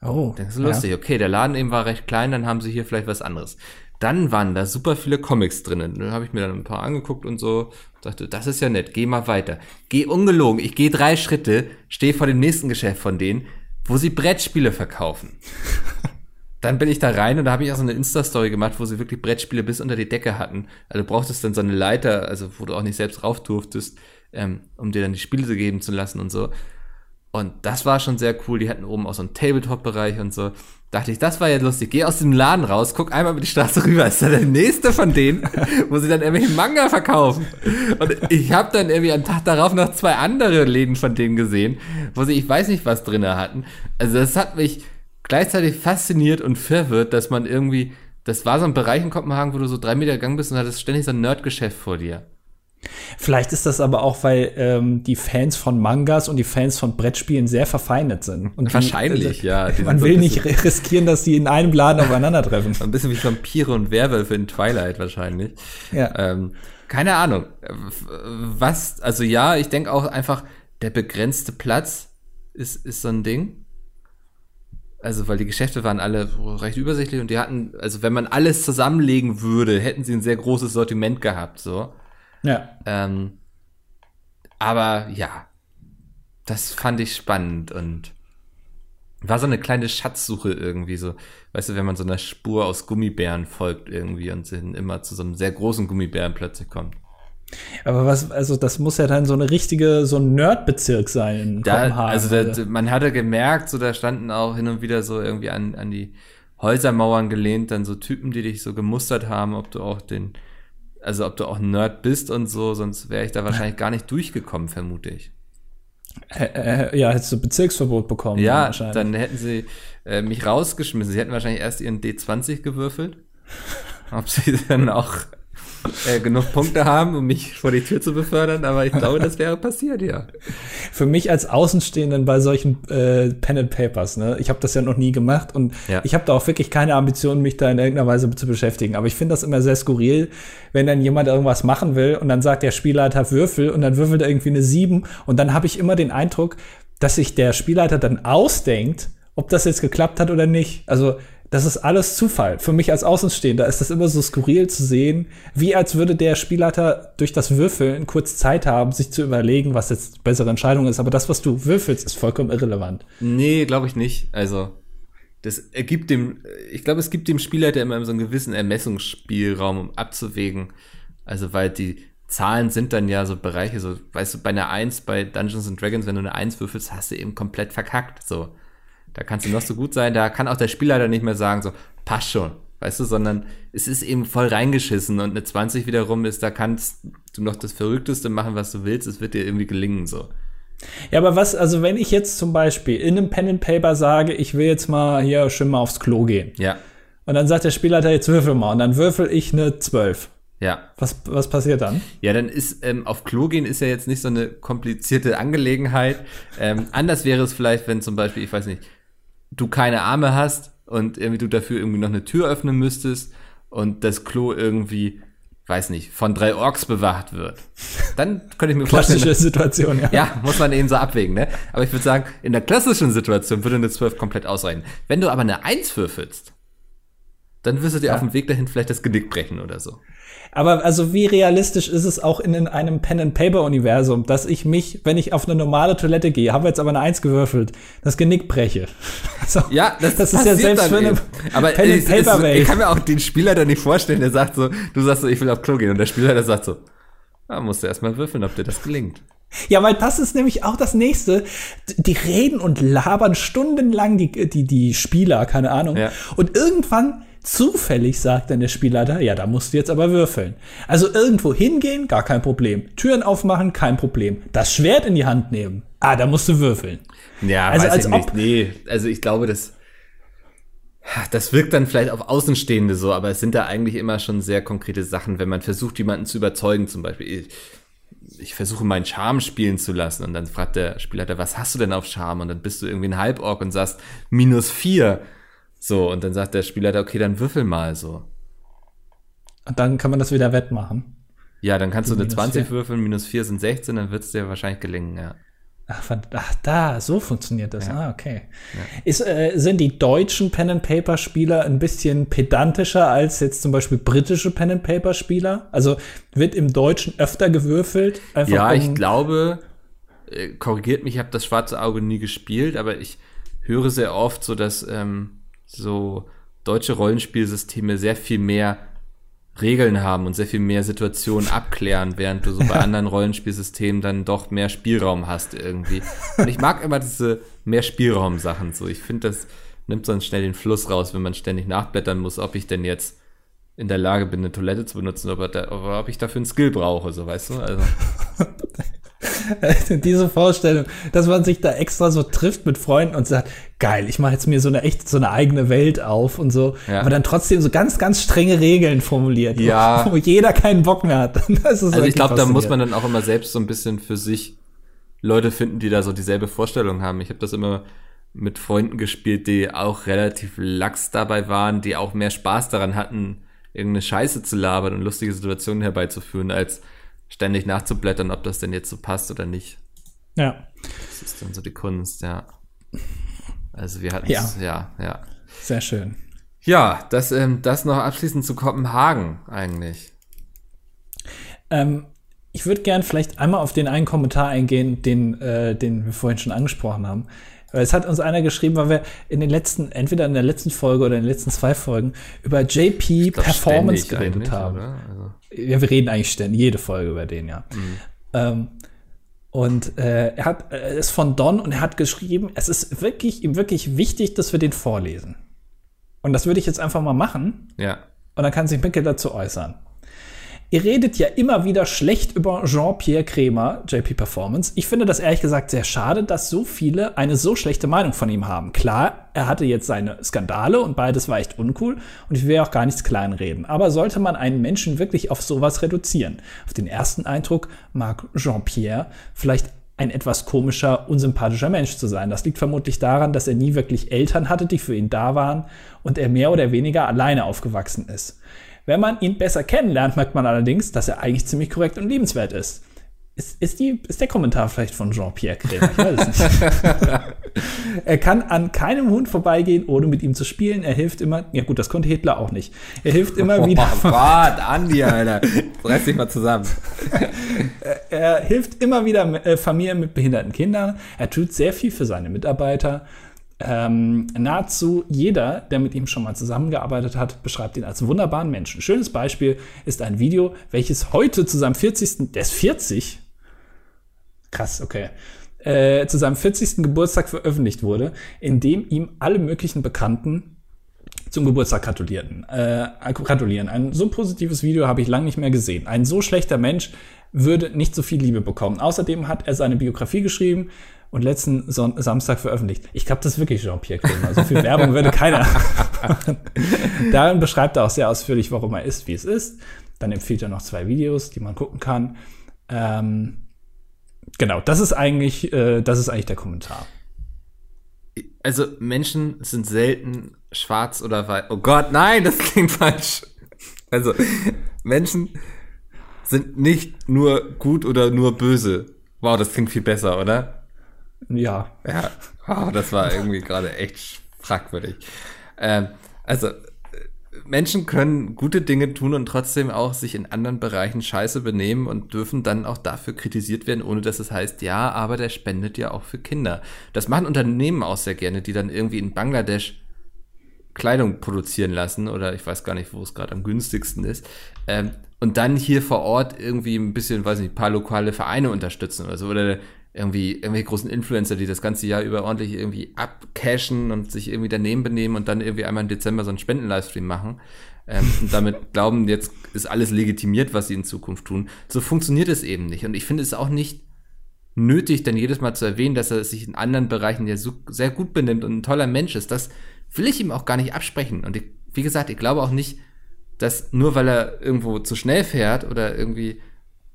Oh. Denkst du, lustig, ja. okay, der Laden eben war recht klein, dann haben sie hier vielleicht was anderes. Dann waren da super viele Comics drinnen. Dann habe ich mir dann ein paar angeguckt und so. Dachte, das ist ja nett, geh mal weiter. Geh ungelogen, ich gehe drei Schritte, stehe vor dem nächsten Geschäft von denen, wo sie Brettspiele verkaufen. dann bin ich da rein und da habe ich auch so eine Insta-Story gemacht, wo sie wirklich Brettspiele bis unter die Decke hatten. Also du brauchtest dann so eine Leiter, also wo du auch nicht selbst rauf durftest, ähm, um dir dann die Spiele geben zu lassen und so. Und das war schon sehr cool. Die hatten oben auch so einen Tabletop-Bereich und so. Dachte ich, das war ja lustig. Geh aus dem Laden raus, guck einmal über die Straße rüber. Ist da der nächste von denen, wo sie dann irgendwelche Manga verkaufen. Und ich habe dann irgendwie am Tag darauf noch zwei andere Läden von denen gesehen, wo sie, ich weiß nicht, was drinne hatten. Also das hat mich gleichzeitig fasziniert und verwirrt, dass man irgendwie, das war so ein Bereich in Kopenhagen, wo du so drei Meter gegangen bist und hattest ständig so ein Nerdgeschäft vor dir. Vielleicht ist das aber auch, weil ähm, die Fans von Mangas und die Fans von Brettspielen sehr verfeindet sind. Und Wahrscheinlich, die, ja. Die Man will nicht riskieren, dass die in einem Laden aufeinandertreffen. Ein bisschen wie Vampire und Werwölfe in Twilight wahrscheinlich. Ja. Ähm, keine Ahnung. Was, also ja, ich denke auch einfach, der begrenzte Platz ist, ist so ein Ding. Also, weil die Geschäfte waren alle recht übersichtlich und die hatten, also wenn man alles zusammenlegen würde, hätten sie ein sehr großes Sortiment gehabt, so. Ja. Ähm, aber ja, das fand ich spannend und war so eine kleine Schatzsuche irgendwie so. Weißt du, wenn man so einer Spur aus Gummibären folgt irgendwie und immer zu so einem sehr großen Gummibären plötzlich kommt. Aber was, also das muss ja dann so eine richtige, so ein Nerdbezirk sein in Da, Kopenhagen. also da, man hatte gemerkt, so da standen auch hin und wieder so irgendwie an, an die Häusermauern gelehnt, dann so Typen, die dich so gemustert haben, ob du auch den, also ob du auch ein Nerd bist und so, sonst wäre ich da wahrscheinlich gar nicht durchgekommen, vermute ich. Äh, äh, ja, hättest du Bezirksverbot bekommen. Ja, wahrscheinlich. dann hätten sie äh, mich rausgeschmissen. Sie hätten wahrscheinlich erst ihren D20 gewürfelt. Ob sie dann auch äh, genug Punkte haben, um mich vor die Tür zu befördern, aber ich glaube, das wäre passiert, ja. Für mich als Außenstehenden bei solchen äh, Pen and Papers, ne, ich habe das ja noch nie gemacht und Ja. ich habe da auch wirklich keine Ambition, mich da in irgendeiner Weise zu beschäftigen. Aber ich finde das immer sehr skurril, wenn dann jemand irgendwas machen will und dann sagt der Spielleiter Würfel und dann würfelt er irgendwie eine 7 und dann habe ich immer den Eindruck, dass sich der Spielleiter dann ausdenkt, ob das jetzt geklappt hat oder nicht. Also das ist alles Zufall. Für mich als Außenstehender ist das immer so skurril zu sehen, wie als würde der Spielleiter durch das Würfeln kurz Zeit haben, sich zu überlegen, was jetzt die bessere Entscheidung ist. Aber das, was du würfelst, ist vollkommen irrelevant. Nee, glaube ich nicht. Also, das ergibt dem, ich glaube, es gibt dem Spielleiter immer so einen gewissen Ermessungsspielraum, um abzuwägen. Also, weil die Zahlen sind dann ja so Bereiche, so, weißt du, bei einer 1 bei Dungeons and Dragons, wenn du eine 1 würfelst, hast du eben komplett verkackt. So. Da kannst du noch so gut sein, da kann auch der Spielleiter nicht mehr sagen, so, passt schon, weißt du, sondern es ist eben voll reingeschissen und eine 20 wiederum ist, da kannst du noch das Verrückteste machen, was du willst, es wird dir irgendwie gelingen, so. Ja, aber was, also wenn ich jetzt zum Beispiel in einem Pen and Paper sage, ich will jetzt mal hier schön mal aufs Klo gehen. Ja, Und dann sagt der Spielleiter, jetzt würfel mal. Und dann würfel ich eine 12. ja. Was, was passiert dann? Ja, dann ist ähm, auf Klo gehen ist ja jetzt nicht so eine komplizierte Angelegenheit. Ähm, anders wäre es vielleicht, wenn zum Beispiel, ich weiß nicht, du keine Arme hast und irgendwie du dafür irgendwie noch eine Tür öffnen müsstest und das Klo irgendwie, weiß nicht, von drei Orks bewacht wird. Dann könnte ich mir vorstellen, Klassische Situation, ja. ja, muss man eben so abwägen, ne? Aber ich würde sagen, in der klassischen Situation würde eine 12 komplett ausreichen. Wenn du aber eine 1 würfelst, dann wirst du dir Ja. auf dem Weg dahin vielleicht das Genick brechen oder so. Aber also wie realistisch ist es auch in, in einem Pen and Paper Universum, dass ich mich, wenn ich auf eine normale Toilette gehe, habe jetzt aber eine Eins gewürfelt, das Genick breche. Also, Ja, das, das ist ja selbst dann für eine eben. Aber Pen and Paper Welt. ich kann mir auch den Spieler da nicht vorstellen, der sagt so, du sagst so, ich will auf Klo gehen und der Spieler der sagt so, da musst du erstmal würfeln, ob dir das gelingt. Ja, weil das ist nämlich auch das nächste. Die reden und labern stundenlang die, die, die Spieler, keine Ahnung. Ja. Und irgendwann zufällig sagt dann der Spielleiter, ja, da musst du jetzt aber würfeln. Also irgendwo hingehen, gar kein Problem. Türen aufmachen, kein Problem. Das Schwert in die Hand nehmen. Ah, da musst du würfeln. Ja, Also weiß als ich nicht. ob- Nee, also ich glaube, das, das wirkt dann vielleicht auf Außenstehende so, aber es sind da eigentlich immer schon sehr konkrete Sachen, wenn man versucht, jemanden zu überzeugen, zum Beispiel. Ich, ich versuche meinen Charme spielen zu lassen und dann fragt der Spielleiter, was hast du denn auf Charme? Und dann bist du irgendwie ein Halborg und sagst minus vier. So, und dann sagt der Spielleiter, okay, dann würfel mal so. Und dann kann man das wieder wettmachen. Ja, dann kannst du eine minus 20 vier. würfeln, minus 4 sind 16, dann wird es dir wahrscheinlich gelingen, ja. Ach, ach, da, so funktioniert das. Ah, okay. Ist, äh, sind die deutschen Pen and Paper Spieler ein bisschen pedantischer als jetzt zum Beispiel britische Pen and Paper Spieler? Also wird im Deutschen öfter gewürfelt? Ja, um, ich glaube, äh, korrigiert mich, ich habe das schwarze Auge nie gespielt, aber ich höre sehr oft so, dass ähm, so deutsche Rollenspielsysteme sehr viel mehr Regeln haben und sehr viel mehr Situationen abklären, während du so bei anderen Rollenspielsystemen dann doch mehr Spielraum hast irgendwie. Und ich mag immer diese mehr Spielraum-Sachen so. Ich finde, das nimmt sonst schnell den Fluss raus, wenn man ständig nachblättern muss, ob ich denn jetzt in der Lage bin, eine Toilette zu benutzen, oder, oder ob ich dafür einen Skill brauche, so weißt du? Also. Diese Vorstellung, dass man sich da extra so trifft mit Freunden und sagt, geil, ich mache jetzt mir so eine echt so eine eigene Welt auf und so, ja. aber dann trotzdem so ganz, ganz strenge Regeln formuliert, ja. wo, wo jeder keinen Bock mehr hat. also ich glaube, da muss man dann auch immer selbst so ein bisschen für sich Leute finden, die da so dieselbe Vorstellung haben. Ich habe das immer mit Freunden gespielt, die auch relativ lax dabei waren, die auch mehr Spaß daran hatten, irgendeine Scheiße zu labern und lustige Situationen herbeizuführen, als ständig nachzublättern, ob das denn jetzt so passt oder nicht. Ja. Das ist dann so die Kunst, ja. Also wir hatten ja. ja, ja. Sehr schön. Ja, das, ähm, das noch abschließend zu Kopenhagen eigentlich. Ähm, ich würde gern vielleicht einmal auf den einen Kommentar eingehen, den, äh, den wir vorhin schon angesprochen haben. Weil es hat uns einer geschrieben, weil wir in den letzten, entweder in der letzten Folge oder in den letzten zwei Folgen über JP glaub, Performance geredet haben. Also. Ja, wir reden eigentlich ständig, jede Folge über den, ja. Mhm. Ähm, und äh, er hat, er ist von Don und er hat geschrieben, es ist wirklich, ihm wirklich wichtig, dass wir den vorlesen. Und das würde ich jetzt einfach mal machen. Ja. Und dann kann sich Mikkel dazu äußern. Ihr redet ja immer wieder schlecht über Jean-Pierre Kremer, JP Performance. Ich finde das ehrlich gesagt sehr schade, dass so viele eine so schlechte Meinung von ihm haben. Klar, er hatte jetzt seine Skandale und beides war echt uncool und ich will auch gar nichts kleinreden. Aber sollte man einen Menschen wirklich auf sowas reduzieren? Auf den ersten Eindruck mag Jean-Pierre vielleicht ein etwas komischer, unsympathischer Mensch zu sein. Das liegt vermutlich daran, dass er nie wirklich Eltern hatte, die für ihn da waren und er mehr oder weniger alleine aufgewachsen ist. Wenn man ihn besser kennenlernt, merkt man allerdings, dass er eigentlich ziemlich korrekt und liebenswert ist. Ist, ist, die, ist der Kommentar vielleicht von Jean-Pierre Krämer? Ich weiß es nicht. er kann an keinem Hund vorbeigehen, ohne mit ihm zu spielen. Er hilft immer, ja gut, das konnte Hitler auch nicht. Er hilft immer oh, wieder. Gott, Andi, Alter. Reiß dich mal zusammen. er hilft immer wieder äh, Familien mit behinderten Kindern. Er tut sehr viel für seine Mitarbeiter. Ähm, nahezu jeder, der mit ihm schon mal zusammengearbeitet hat, beschreibt ihn als wunderbaren Menschen. Schönes Beispiel ist ein Video, welches heute zu seinem 40. Der ist 40. Krass, okay. Äh, zu seinem 40. Geburtstag veröffentlicht wurde, in dem ihm alle möglichen Bekannten zum Geburtstag gratulierten. Äh, gratulieren. Ein so positives Video habe ich lange nicht mehr gesehen. Ein so schlechter Mensch würde nicht so viel Liebe bekommen. Außerdem hat er seine Biografie geschrieben, und letzten Son Samstag veröffentlicht. Ich glaube, das ist wirklich Jean-Pierre Kremer. So viel Werbung würde keiner. Darin beschreibt er auch sehr ausführlich, warum er ist, wie es ist. Dann empfiehlt er noch zwei Videos, die man gucken kann. Ähm, genau, das ist eigentlich, äh, das ist eigentlich der Kommentar. Also Menschen sind selten schwarz oder weiß. Oh Gott, nein, das klingt falsch. Also Menschen sind nicht nur gut oder nur böse. Wow, das klingt viel besser, oder? Ja. Ja, oh, das war irgendwie gerade echt fragwürdig. Ähm, also, Menschen können gute Dinge tun und trotzdem auch sich in anderen Bereichen scheiße benehmen und dürfen dann auch dafür kritisiert werden, ohne dass es heißt, ja, aber der spendet ja auch für Kinder. Das machen Unternehmen auch sehr gerne, die dann irgendwie in Bangladesch Kleidung produzieren lassen oder ich weiß gar nicht, wo es gerade am günstigsten ist. Ähm, und dann hier vor Ort irgendwie ein bisschen, weiß nicht, ein paar lokale Vereine unterstützen oder so. Oder irgendwie irgendwelche großen Influencer, die das ganze Jahr über ordentlich irgendwie abcashen und sich irgendwie daneben benehmen und dann irgendwie einmal im Dezember so einen Spenden-Livestream machen. Ähm, und damit glauben, jetzt ist alles legitimiert, was sie in Zukunft tun. So funktioniert es eben nicht. Und ich finde es auch nicht nötig, dann jedes Mal zu erwähnen, dass er sich in anderen Bereichen ja so sehr gut benimmt und ein toller Mensch ist. Das will ich ihm auch gar nicht absprechen. Und ich, wie gesagt, ich glaube auch nicht, dass nur weil er irgendwo zu schnell fährt oder irgendwie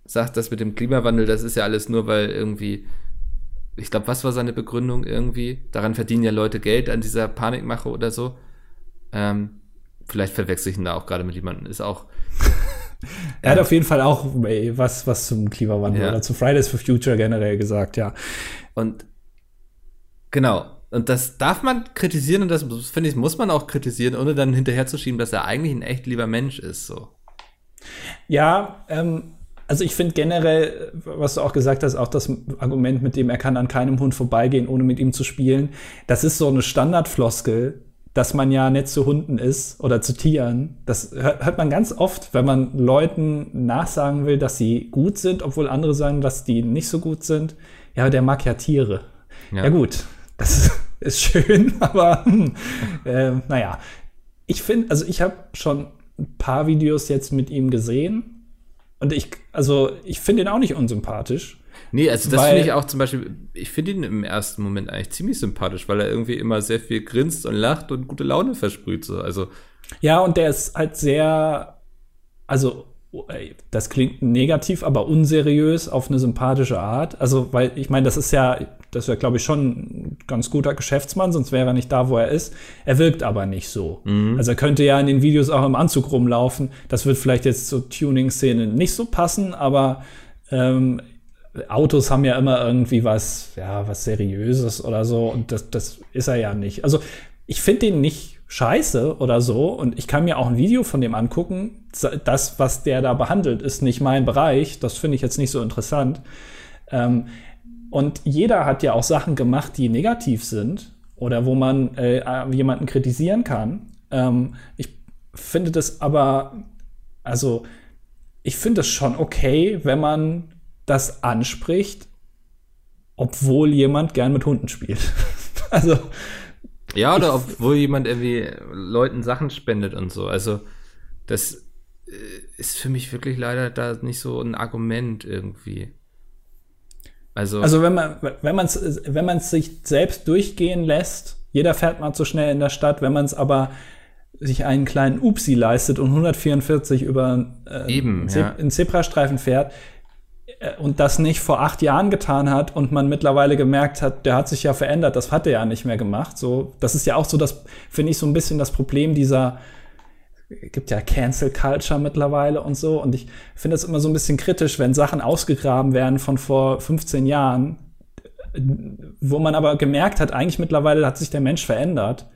sagt, das mit dem Klimawandel, das ist ja alles nur, weil irgendwie, ich glaube, was war seine Begründung irgendwie? Daran verdienen ja Leute Geld an dieser Panikmache oder so. Ähm, vielleicht verwechsel ich ihn da auch gerade mit jemandem, ist auch. er hat auf jeden Fall auch was, was zum Klimawandel ja. oder zu Fridays for Future generell gesagt, ja. Und genau, und das darf man kritisieren und das finde ich, muss man auch kritisieren, ohne dann hinterherzuschieben, dass er eigentlich ein echt lieber Mensch ist, so. Ja, ähm, also ich finde generell, was du auch gesagt hast, auch das Argument, mit dem er kann an keinem Hund vorbeigehen, ohne mit ihm zu spielen, das ist so eine Standardfloskel, dass man ja nicht zu Hunden ist oder zu Tieren. Das hört man ganz oft, wenn man Leuten nachsagen will, dass sie gut sind, obwohl andere sagen, dass die nicht so gut sind. Ja, der mag ja Tiere. Ja, ja gut, das ist schön, aber hm, äh, naja. Ich finde, also ich habe schon ein paar Videos jetzt mit ihm gesehen und ich, also ich finde ihn auch nicht unsympathisch. Nee, also das finde ich auch zum Beispiel, ich finde ihn im ersten Moment eigentlich ziemlich sympathisch, weil er irgendwie immer sehr viel grinst und lacht und gute Laune versprüht. So. Also, ja, und der ist halt sehr, also das klingt negativ, aber unseriös auf eine sympathische Art. Also, weil ich meine, das ist ja, das wäre, glaube ich, schon ein ganz guter Geschäftsmann, sonst wäre er nicht da, wo er ist. Er wirkt aber nicht so. Mhm. Also er könnte ja in den Videos auch im Anzug rumlaufen. Das wird vielleicht jetzt zur Tuning-Szene nicht so passen, aber ähm, Autos haben ja immer irgendwie was, ja, was Seriöses oder so. Und das, das ist er ja nicht. Also ich finde ihn nicht scheiße oder so. Und ich kann mir auch ein Video von dem angucken. Das, was der da behandelt, ist nicht mein Bereich. Das finde ich jetzt nicht so interessant. Ähm, und jeder hat ja auch Sachen gemacht, die negativ sind oder wo man äh, jemanden kritisieren kann. Ähm, ich finde das aber, also ich finde es schon okay, wenn man das anspricht, obwohl jemand gern mit Hunden spielt. also ja, oder obwohl jemand irgendwie Leuten Sachen spendet und so. Also, das äh, ist für mich wirklich leider da nicht so ein Argument irgendwie. Also, also wenn man wenn man es wenn man sich selbst durchgehen lässt, jeder fährt mal zu schnell in der Stadt, wenn man es aber sich einen kleinen Upsi leistet und 144 über äh, Eben, einen, ja. einen Zebrastreifen fährt, äh, und das nicht vor acht Jahren getan hat und man mittlerweile gemerkt hat, der hat sich ja verändert, das hat er ja nicht mehr gemacht. So, das ist ja auch so das, finde ich, so ein bisschen das Problem dieser, gibt ja Cancel Culture mittlerweile und so. Und ich finde es immer so ein bisschen kritisch, wenn Sachen ausgegraben werden von vor 15 Jahren, wo man aber gemerkt hat, eigentlich mittlerweile hat sich der Mensch verändert.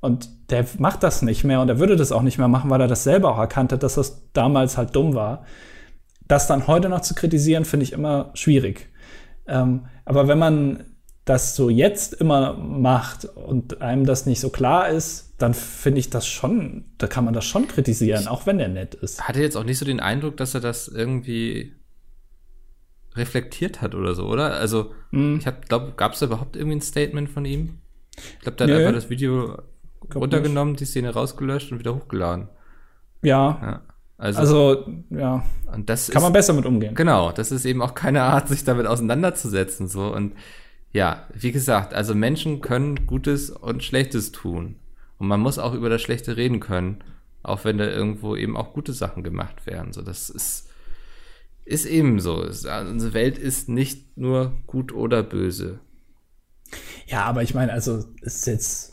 Und der macht das nicht mehr und er würde das auch nicht mehr machen, weil er das selber auch erkannt hat, dass das damals halt dumm war das dann heute noch zu kritisieren, finde ich immer schwierig. Ähm, aber wenn man das so jetzt immer macht und einem das nicht so klar ist, dann finde ich das schon, da kann man das schon kritisieren, auch wenn er nett ist. Hatte jetzt auch nicht so den Eindruck, dass er das irgendwie reflektiert hat oder so, oder? Also, mm. ich glaube, gab es da überhaupt irgendwie ein Statement von ihm? Ich glaube, der hat einfach das Video runtergenommen, nicht. die Szene rausgelöscht und wieder hochgeladen. Ja. ja. Also, also, ja, und das kann man besser mit umgehen. Genau, das ist eben auch keine Art, sich damit auseinanderzusetzen. So und ja, wie gesagt, also Menschen können Gutes und Schlechtes tun und man muss auch über das Schlechte reden können, auch wenn da irgendwo eben auch gute Sachen gemacht werden. So, das ist ist eben so. Unsere Welt ist nicht nur gut oder böse. Ja, aber ich meine, also ist jetzt,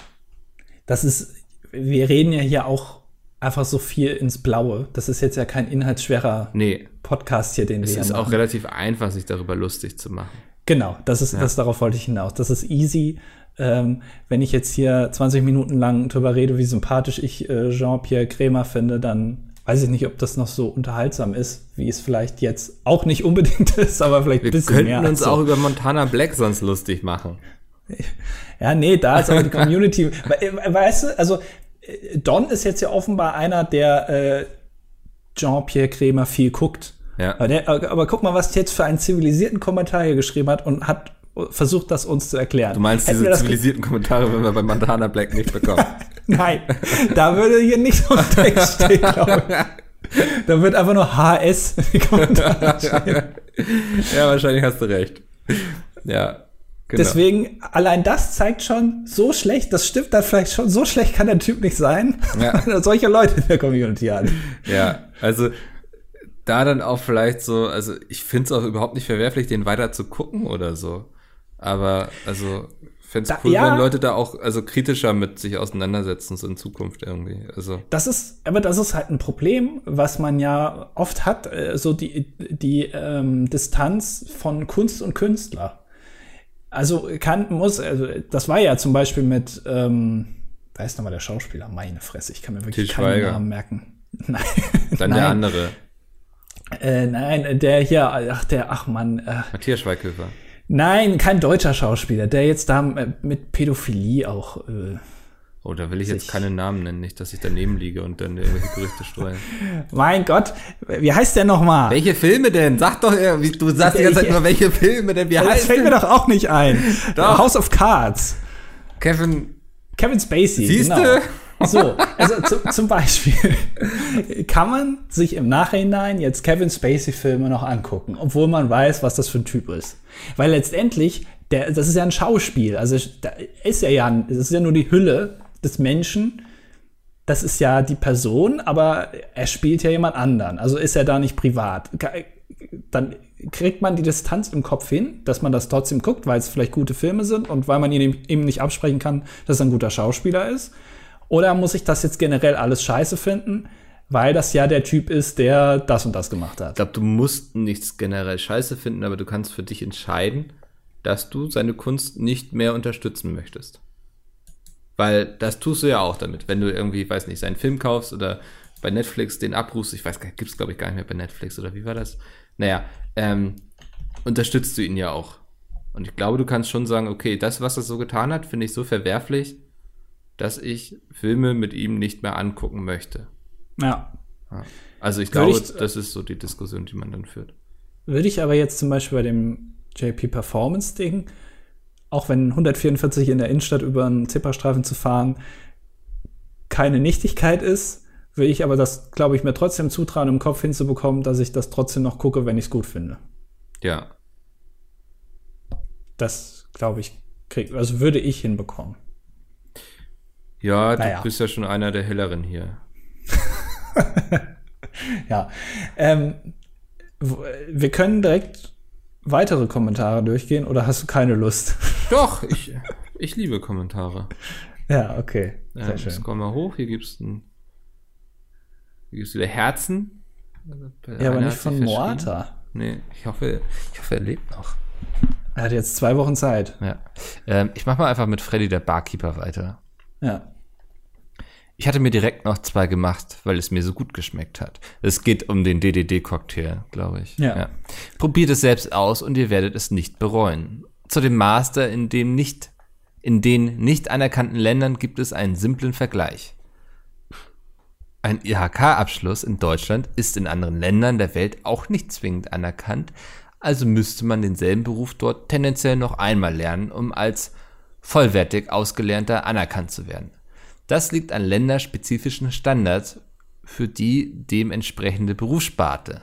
das ist, wir reden ja hier auch einfach so viel ins Blaue. Das ist jetzt ja kein inhaltsschwerer nee. Podcast hier, den es wir Es ist machen. auch relativ einfach, sich darüber lustig zu machen. Genau, das ist, ja. das darauf wollte ich hinaus. Das ist easy. Ähm, wenn ich jetzt hier 20 Minuten lang drüber rede, wie sympathisch ich äh, Jean-Pierre Krämer finde, dann weiß ich nicht, ob das noch so unterhaltsam ist, wie es vielleicht jetzt auch nicht unbedingt ist, aber vielleicht ein bisschen mehr. Wir könnten uns so. auch über Montana Black sonst lustig machen. Ja, nee, da ist aber die Community. Äh, weißt du, also Don ist jetzt ja offenbar einer, der äh, Jean-Pierre Krämer viel guckt. Ja. Aber, der, aber, guck mal, was jetzt für einen zivilisierten Kommentar hier geschrieben hat und hat versucht, das uns zu erklären. Du meinst Hätten diese zivilisierten Kommentare, wenn wir bei Montana Black nicht bekommen? Nein, da würde hier nicht so ein Text stehen, glaube ich. Da wird einfach nur HS in die Kommentare stehen. Ja, wahrscheinlich hast du recht. Ja. Genau. Deswegen, allein das zeigt schon, so schlecht, das stimmt dann vielleicht schon, so schlecht kann der Typ nicht sein, ja. solche Leute in der Community hat. Ja, also da dann auch vielleicht so, also ich finde es auch überhaupt nicht verwerflich, den weiter zu gucken oder so. Aber also fände es cool, ja, wenn Leute da auch also kritischer mit sich auseinandersetzen, so in Zukunft irgendwie. Also. Das ist, aber das ist halt ein Problem, was man ja oft hat, äh, so die, die ähm, Distanz von Kunst und Künstler. Also kann, muss, also das war ja zum Beispiel mit, ähm, da ist nochmal der Schauspieler, meine Fresse, ich kann mir wirklich keinen Namen merken. Nein. Dann der andere. Äh, nein, der hier, ach der, ach Mann. Äh, Matthias Schweighöfer. Nein, kein deutscher Schauspieler, der jetzt da äh, mit Pädophilie auch äh, Oh, da will ich jetzt keine Namen nennen, nicht, dass ich daneben liege und dann irgendwelche Gerüchte streue. mein Gott, wie heißt der nochmal? Welche Filme denn? Sag doch, wie, du sagst die ganze Zeit nur, welche Filme denn? Wie das heißt fällt denn? mir doch auch nicht ein. Doch. House of Cards. Kevin. Kevin Spacey. Siehst genau. So, also zu, zum Beispiel kann man sich im Nachhinein jetzt Kevin Spacey-Filme noch angucken, obwohl man weiß, was das für ein Typ ist. Weil letztendlich, der, das ist ja ein Schauspiel. Also da ist ja ja, das ist ja nur die Hülle des Menschen. Das ist ja die Person, aber er spielt ja jemand anderen. Also ist er da nicht privat. Dann kriegt man die Distanz im Kopf hin, dass man das trotzdem guckt, weil es vielleicht gute Filme sind und weil man ihm, ihm nicht absprechen kann, dass er ein guter Schauspieler ist. Oder muss ich das jetzt generell alles scheiße finden, weil das ja der Typ ist, der das und das gemacht hat? Ich glaube, du musst nichts generell scheiße finden, aber du kannst für dich entscheiden, dass du seine Kunst nicht mehr unterstützen möchtest. Weil das tust du ja auch damit, wenn du irgendwie, weiß nicht, seinen Film kaufst oder bei Netflix den abrufst, ich weiß gar nicht, gibt es glaube ich gar nicht mehr bei Netflix oder wie war das? Naja, ähm, unterstützt du ihn ja auch. Und ich glaube, du kannst schon sagen, okay, das, was er so getan hat, finde ich so verwerflich, dass ich Filme mit ihm nicht mehr angucken möchte. Ja. Also ich glaube, ich, das ist so die Diskussion, die man dann führt. Würde ich aber jetzt zum Beispiel bei dem JP Performance Ding, auch wenn 144 in der Innenstadt über einen Zipperstreifen zu fahren keine Nichtigkeit ist, will ich aber das, glaube ich, mir trotzdem zutrauen, im Kopf hinzubekommen, dass ich das trotzdem noch gucke, wenn ich es gut finde. Ja. Das, glaube ich, krieg, also würde ich hinbekommen. Ja, du naja. bist ja schon einer der Helleren hier. ja. Ähm, wir können direkt weitere Kommentare durchgehen oder hast du keine Lust? Doch, ich, ich liebe Kommentare. Ja, okay. Sehr ähm, schön. Scroll mal hoch, hier gibt es ein. Hier gibt's wieder Herzen. Ja, aber nicht von Moata. Nee, ich hoffe, ich hoffe, er lebt noch. Er hat jetzt zwei Wochen Zeit. Ja. Ähm, ich mach mal einfach mit Freddy, der Barkeeper, weiter. Ja. Ich hatte mir direkt noch zwei gemacht, weil es mir so gut geschmeckt hat. Es geht um den DDD-Cocktail, glaube ich. Ja. ja. Probiert es selbst aus und ihr werdet es nicht bereuen. Zu dem Master, in dem nicht, in den nicht anerkannten Ländern gibt es einen simplen Vergleich. Ein IHK-Abschluss in Deutschland ist in anderen Ländern der Welt auch nicht zwingend anerkannt, also müsste man denselben Beruf dort tendenziell noch einmal lernen, um als vollwertig Ausgelernter anerkannt zu werden. Das liegt an länderspezifischen Standards für die dementsprechende Berufssparte.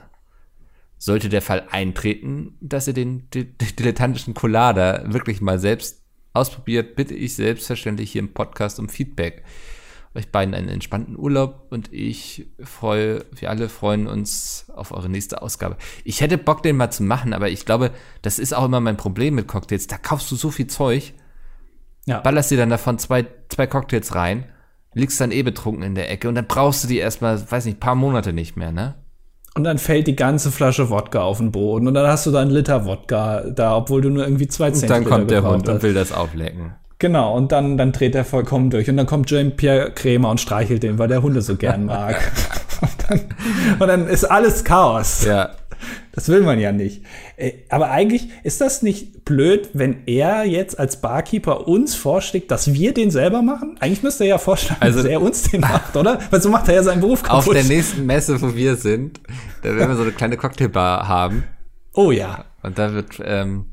Sollte der Fall eintreten, dass ihr den dilettantischen Collada wirklich mal selbst ausprobiert, bitte ich selbstverständlich hier im Podcast um Feedback. Euch beiden einen entspannten Urlaub und ich freue, wir alle freuen uns auf eure nächste Ausgabe. Ich hätte Bock, den mal zu machen, aber ich glaube, das ist auch immer mein Problem mit Cocktails. Da kaufst du so viel Zeug, ja. ballerst dir dann davon zwei, zwei Cocktails rein liegst dann eh betrunken in der Ecke und dann brauchst du die erstmal, weiß nicht, paar Monate nicht mehr, ne? Und dann fällt die ganze Flasche Wodka auf den Boden und dann hast du da einen Liter Wodka da, obwohl du nur irgendwie zwei Zentiliter Und dann kommt der Hund hast. und will das auflecken. Genau, und dann, dann dreht er vollkommen durch. Und dann kommt Jean-Pierre Krämer und streichelt den, weil der Hunde so gern mag. und, dann, und dann ist alles Chaos. Ja. Das will man ja nicht. Äh, aber eigentlich ist das nicht blöd, wenn er jetzt als Barkeeper uns vorschlägt, dass wir den selber machen? Eigentlich müsste er ja vorschlagen, also, dass er uns den macht, oder? Weil so macht er ja seinen Beruf kaputt. Auf der nächsten Messe, wo wir sind, da werden wir so eine kleine Cocktailbar haben. Oh ja. Und da wird ähm,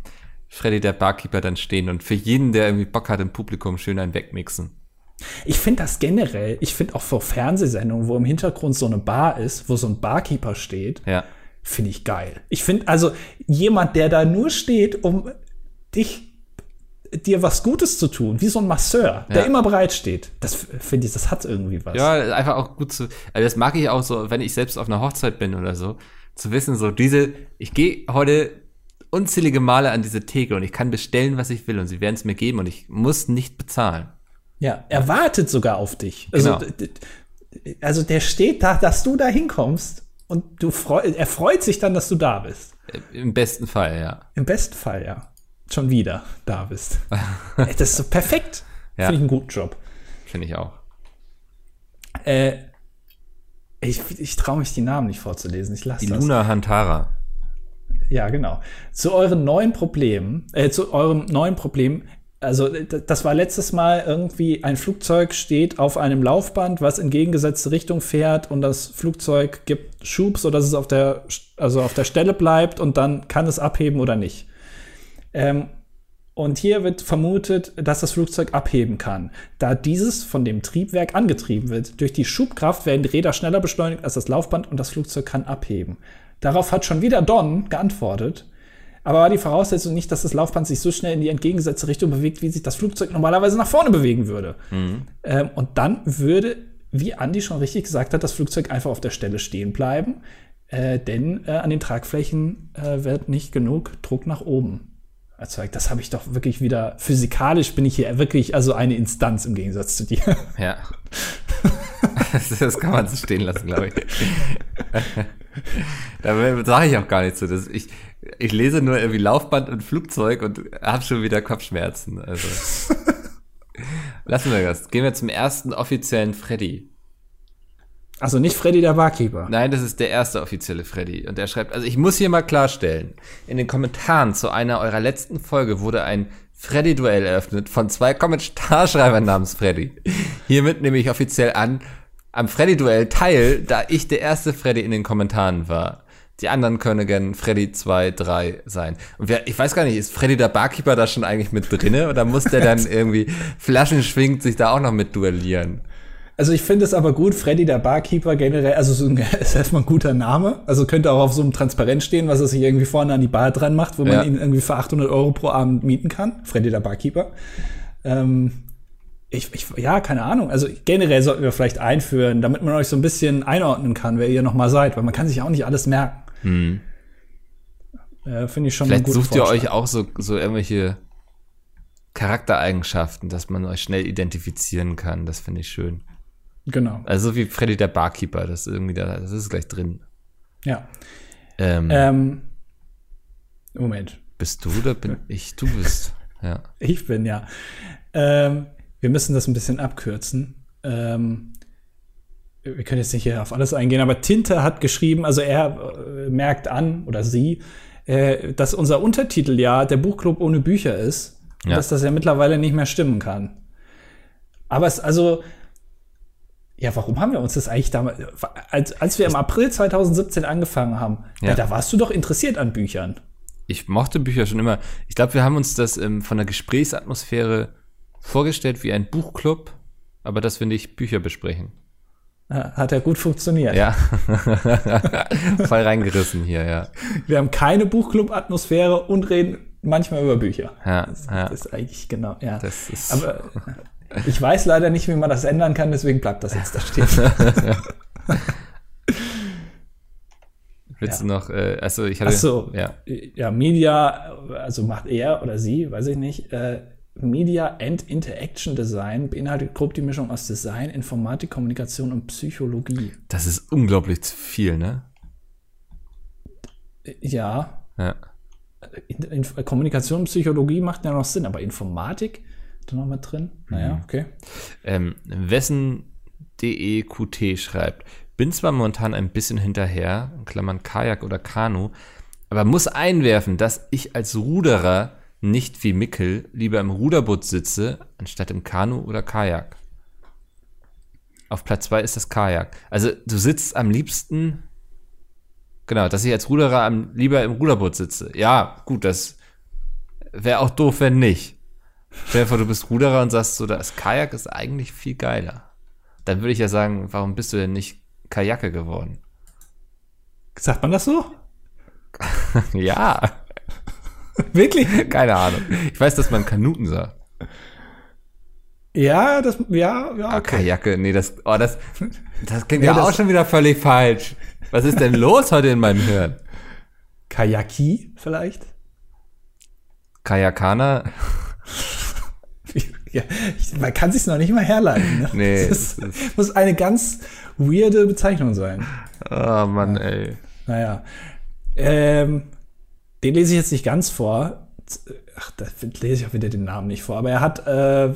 Freddy, der Barkeeper, dann stehen und für jeden, der irgendwie Bock hat im Publikum, schön einen wegmixen. Ich finde das generell, ich finde auch vor Fernsehsendungen, wo im Hintergrund so eine Bar ist, wo so ein Barkeeper steht. Ja finde ich geil. Ich finde also jemand, der da nur steht, um dich dir was Gutes zu tun, wie so ein Masseur, der ja. immer bereit steht. Das finde ich, das hat irgendwie was. Ja, einfach auch gut zu. Also das mag ich auch so, wenn ich selbst auf einer Hochzeit bin oder so, zu wissen, so diese, ich gehe heute unzählige Male an diese Theke und ich kann bestellen, was ich will und sie werden es mir geben und ich muss nicht bezahlen. Ja, er wartet sogar auf dich. Also, genau. also der steht da, dass du da hinkommst und du er freut sich dann, dass du da bist. Im besten Fall, ja. Im besten Fall, ja. Schon wieder da bist. das ist so perfekt. Ja. Finde ich einen guten Job. Finde ich auch. Äh, ich, ich traue mich die Namen nicht vorzulesen. Ich lasse das. Luna Hantara. Ja, genau. Zu euren neuen Problemen, äh, zu eurem neuen Problem also das war letztes Mal irgendwie, ein Flugzeug steht auf einem Laufband, was in gegengesetzte Richtung fährt und das Flugzeug gibt Schub, sodass es auf der, also auf der Stelle bleibt und dann kann es abheben oder nicht. Ähm, Und hier wird vermutet, dass das Flugzeug abheben kann. Da dieses von dem Triebwerk angetrieben wird, durch die Schubkraft werden die Räder schneller beschleunigt als das Laufband und das Flugzeug kann abheben. Darauf hat schon wieder Don geantwortet. Aber war die Voraussetzung nicht, dass das Laufband sich so schnell in die entgegengesetzte Richtung bewegt, wie sich das Flugzeug normalerweise nach vorne bewegen würde. Mhm. Ähm, und dann würde, wie Andi schon richtig gesagt hat, das Flugzeug einfach auf der Stelle stehen bleiben. Äh, denn äh, an den Tragflächen äh, wird nicht genug Druck nach oben erzeugt. Das habe ich doch wirklich wieder, physikalisch bin ich hier wirklich also eine Instanz im Gegensatz zu dir. Ja. das kann man so stehen lassen, glaube ich. da sage ich auch gar nichts so. Das, ich, ich lese nur irgendwie Laufband und Flugzeug und habe schon wieder Kopfschmerzen. Also. Lassen wir das. Gehen wir zum ersten offiziellen Freddy. Also nicht Freddy der Barkeeper. Nein, das ist der erste offizielle Freddy. Und er schreibt, also ich muss hier mal klarstellen, in den Kommentaren zu einer eurer letzten Folge wurde ein Freddy-Duell eröffnet von zwei Kommentarschreibern namens Freddy. Hiermit nehme ich offiziell an, am Freddy-Duell teil, da ich der erste Freddy in den Kommentaren war. Die anderen können gern Freddy 2, 3 sein. Und wer, ich weiß gar nicht, ist Freddy der Barkeeper da schon eigentlich mit drinne oder muss der dann irgendwie Flaschen schwingt sich da auch noch mit duellieren? Also ich finde es aber gut, Freddy der Barkeeper generell, also so ein, ist erstmal ein guter Name. Also könnte auch auf so einem Transparent stehen, was er sich irgendwie vorne an die Bar dran macht, wo man ja. ihn irgendwie für 800 Euro pro Abend mieten kann. Freddy der Barkeeper. Ähm, ich, ich, ja, keine Ahnung. Also generell sollten wir vielleicht einführen, damit man euch so ein bisschen einordnen kann, wer ihr nochmal seid, weil man kann sich auch nicht alles merken. Hm. Äh, Finde ich schon Vielleicht sucht ihr euch auch so, so irgendwelche Charaktereigenschaften, dass man euch schnell identifizieren kann. Das finde ich schön. Genau. Also wie Freddy der Barkeeper, das ist irgendwie da, das ist gleich drin. Ja. Ähm, ähm, Moment. Bist du oder bin ich? Du bist. Ja. Ich bin, ja. Ähm, wir müssen das ein bisschen abkürzen. Ähm, wir können jetzt nicht hier auf alles eingehen, aber Tinte hat geschrieben, also er äh, merkt an oder sie, äh, dass unser Untertitel ja der Buchclub ohne Bücher ist ja. und dass das ja mittlerweile nicht mehr stimmen kann. Aber es, also, ja, warum haben wir uns das eigentlich damals, als, als wir im April 2017 angefangen haben, ja. ja da warst du doch interessiert an Büchern. Ich mochte Bücher schon immer. Ich glaube, wir haben uns das ähm, von der Gesprächsatmosphäre vorgestellt wie ein Buchclub, aber dass wir nicht Bücher besprechen. Hat ja gut funktioniert. Ja. Voll reingerissen hier, ja. Wir haben keine Buchclub-Atmosphäre und reden manchmal über Bücher. Ja, das, ja. das ist eigentlich genau, ja. Das ist Aber ich weiß leider nicht, wie man das ändern kann, deswegen bleibt das jetzt da stehen. Willst ja. du noch, äh, also ich hatte. Ach so, ja. ja, Media, also macht er oder sie, weiß ich nicht, äh, Media and Interaction Design beinhaltet grob die Mischung aus Design, Informatik, Kommunikation und Psychologie. Das ist unglaublich viel, ne? Ja. Ja. In, in, Kommunikation und Psychologie macht ja noch Sinn, aber Informatik da noch mal drin? Naja, mhm. okay. Ähm, Wessen.deqt schreibt, bin zwar momentan ein bisschen hinterher, in Klammern Kajak oder Kanu, aber muss einwerfen, dass ich als Ruderer nicht wie Mickel lieber im Ruderboot sitze, anstatt im Kanu oder Kajak. Auf Platz 2 ist das Kajak. Also du sitzt am liebsten, genau, dass ich als Ruderer am, lieber im Ruderboot sitze. Ja, gut, das wäre auch doof, wenn nicht. Stell dir vor, du bist Ruderer und sagst so, das Kajak ist eigentlich viel geiler. Dann würde ich ja sagen, warum bist du denn nicht Kajake geworden? Sagt man das so? ja. Wirklich? Keine Ahnung. Ich weiß, dass man Kanuten sagt. Ja, das, ja, ja. Ah, okay. Kajacke, nee, das, oh, das, das klingt nee, ja das auch schon wieder völlig falsch. Was ist denn los heute in meinem Hirn? Kajaki vielleicht? Kajakana? Ja, man kann sich noch nicht mal herleiten. Ne? Nee. Das, das muss eine ganz weirde Bezeichnung sein. Oh Mann, ja. ey. Naja. Ähm, den lese ich jetzt nicht ganz vor. Ach, da lese ich auch wieder den Namen nicht vor. Aber er hat äh,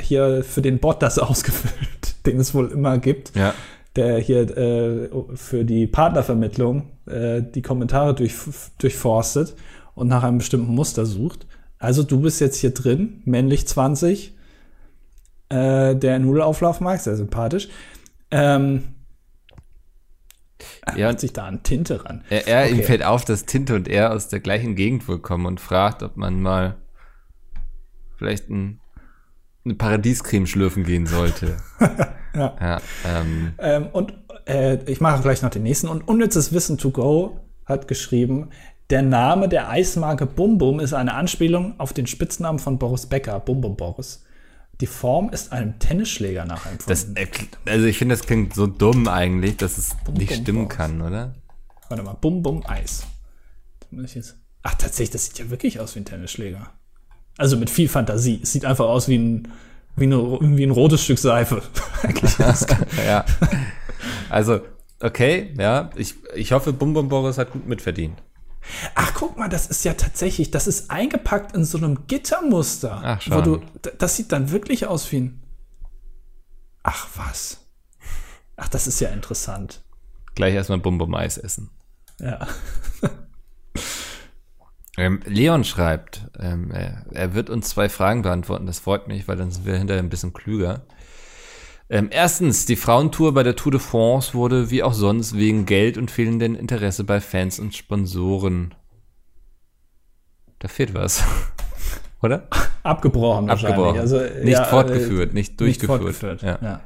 hier für den Bot das ausgefüllt, den es wohl immer gibt. Ja. Der hier äh, für die Partnervermittlung äh, die Kommentare durch, durchforstet und nach einem bestimmten Muster sucht. Also du bist jetzt hier drin, männlich 20, äh, der Nudelauflauf mag, sehr sympathisch. Ähm, er hat sich da an Tinte ran. Er, er okay. ihm fällt auf, dass Tinte und er aus der gleichen Gegend wohl kommen und fragt, ob man mal vielleicht ein, eine Paradiescreme schlürfen gehen sollte. Ja. Ja, ähm, Ähm, und äh, ich mache gleich noch den nächsten. Und unnützes Wissen to go hat geschrieben, der Name der Eismarke Bum Bum ist eine Anspielung auf den Spitznamen von Boris Becker, Bum Bum Boris. Die Form ist einem Tennisschläger das, nachempfunden. erkl- also ich finde, das klingt so dumm eigentlich, dass es nicht Bum stimmen Boris. kann, oder? Warte mal, Bum Bum Eis. Das Ach, tatsächlich, das sieht ja wirklich aus wie ein Tennisschläger. Also mit viel Fantasie. Es sieht einfach aus wie ein, wie, eine, wie ein rotes Stück Seife. Ja. Also, okay, ja, ich, ich hoffe, Bum Bum Boris hat gut mitverdient. Ach, guck mal, das ist ja tatsächlich, das ist eingepackt in so einem Gittermuster. Ach, wo du, das sieht dann wirklich aus wie ein. Ach, was? Ach, das ist ja interessant. Gleich erstmal Bum Bum Eis essen. Ja. Ähm, Leon schreibt, ähm, er wird uns zwei Fragen beantworten. Das freut mich, weil dann sind wir hinterher ein bisschen klüger. Ähm, erstens, die Frauentour bei der Tour de France wurde wie auch sonst wegen Geld und fehlenden Interesse bei Fans und Sponsoren. Da fehlt was. Oder? Abgebrochen wahrscheinlich. Abgebrochen. Also, nicht ja, fortgeführt, äh, nicht durchgeführt. fortgeführt. Ja. Ja.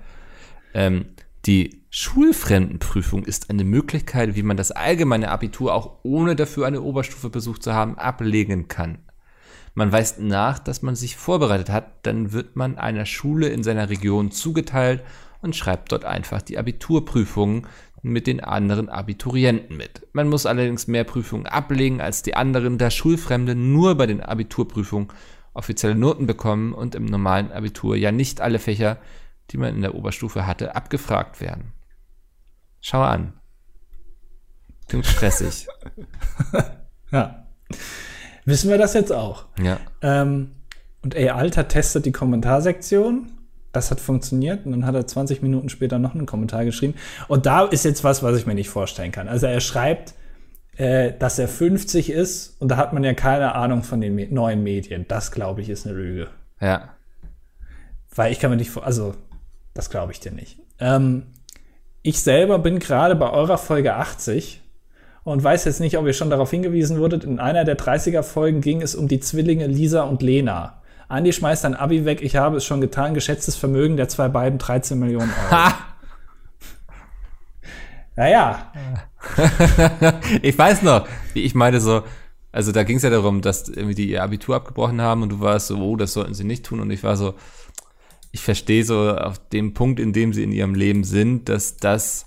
Ähm, die Schulfremdenprüfung ist eine Möglichkeit, wie man das allgemeine Abitur auch ohne dafür eine Oberstufe besucht zu haben, ablegen kann. Man weist nach, dass man sich vorbereitet hat, dann wird man einer Schule in seiner Region zugeteilt und schreibt dort einfach die Abiturprüfungen mit den anderen Abiturienten mit. Man muss allerdings mehr Prüfungen ablegen als die anderen, da Schulfremde nur bei den Abiturprüfungen offizielle Noten bekommen und im normalen Abitur ja nicht alle Fächer, die man in der Oberstufe hatte, abgefragt werden. Schau an. Klingt stressig. ja. Wissen wir das jetzt auch? ja. Ähm, und ey, Alter testet die Kommentarsektion. Das hat funktioniert. Und dann hat er 20 Minuten später noch einen Kommentar geschrieben. Und da ist jetzt was, was ich mir nicht vorstellen kann. Also er schreibt, äh, dass er 50 ist. Und da hat man ja keine Ahnung von den Me neuen Medien. Das, glaube ich, ist eine Lüge. Ja. Weil ich kann mir nicht vor, also das glaube ich dir nicht. Ähm, ich selber bin gerade bei eurer Folge 80 und weiß jetzt nicht, ob ihr schon darauf hingewiesen wurdet. In einer der 30er Folgen ging es um die Zwillinge Lisa und Lena. Andi schmeißt ein Abi weg, ich habe es schon getan, geschätztes Vermögen der zwei beiden 13 Millionen Euro. Ha! Naja, ich weiß noch, wie ich meine so, also da ging es ja darum, dass irgendwie die ihr Abitur abgebrochen haben und du warst so, oh, das sollten sie nicht tun und ich war so, ich verstehe so auf dem Punkt, in dem sie in ihrem Leben sind, dass das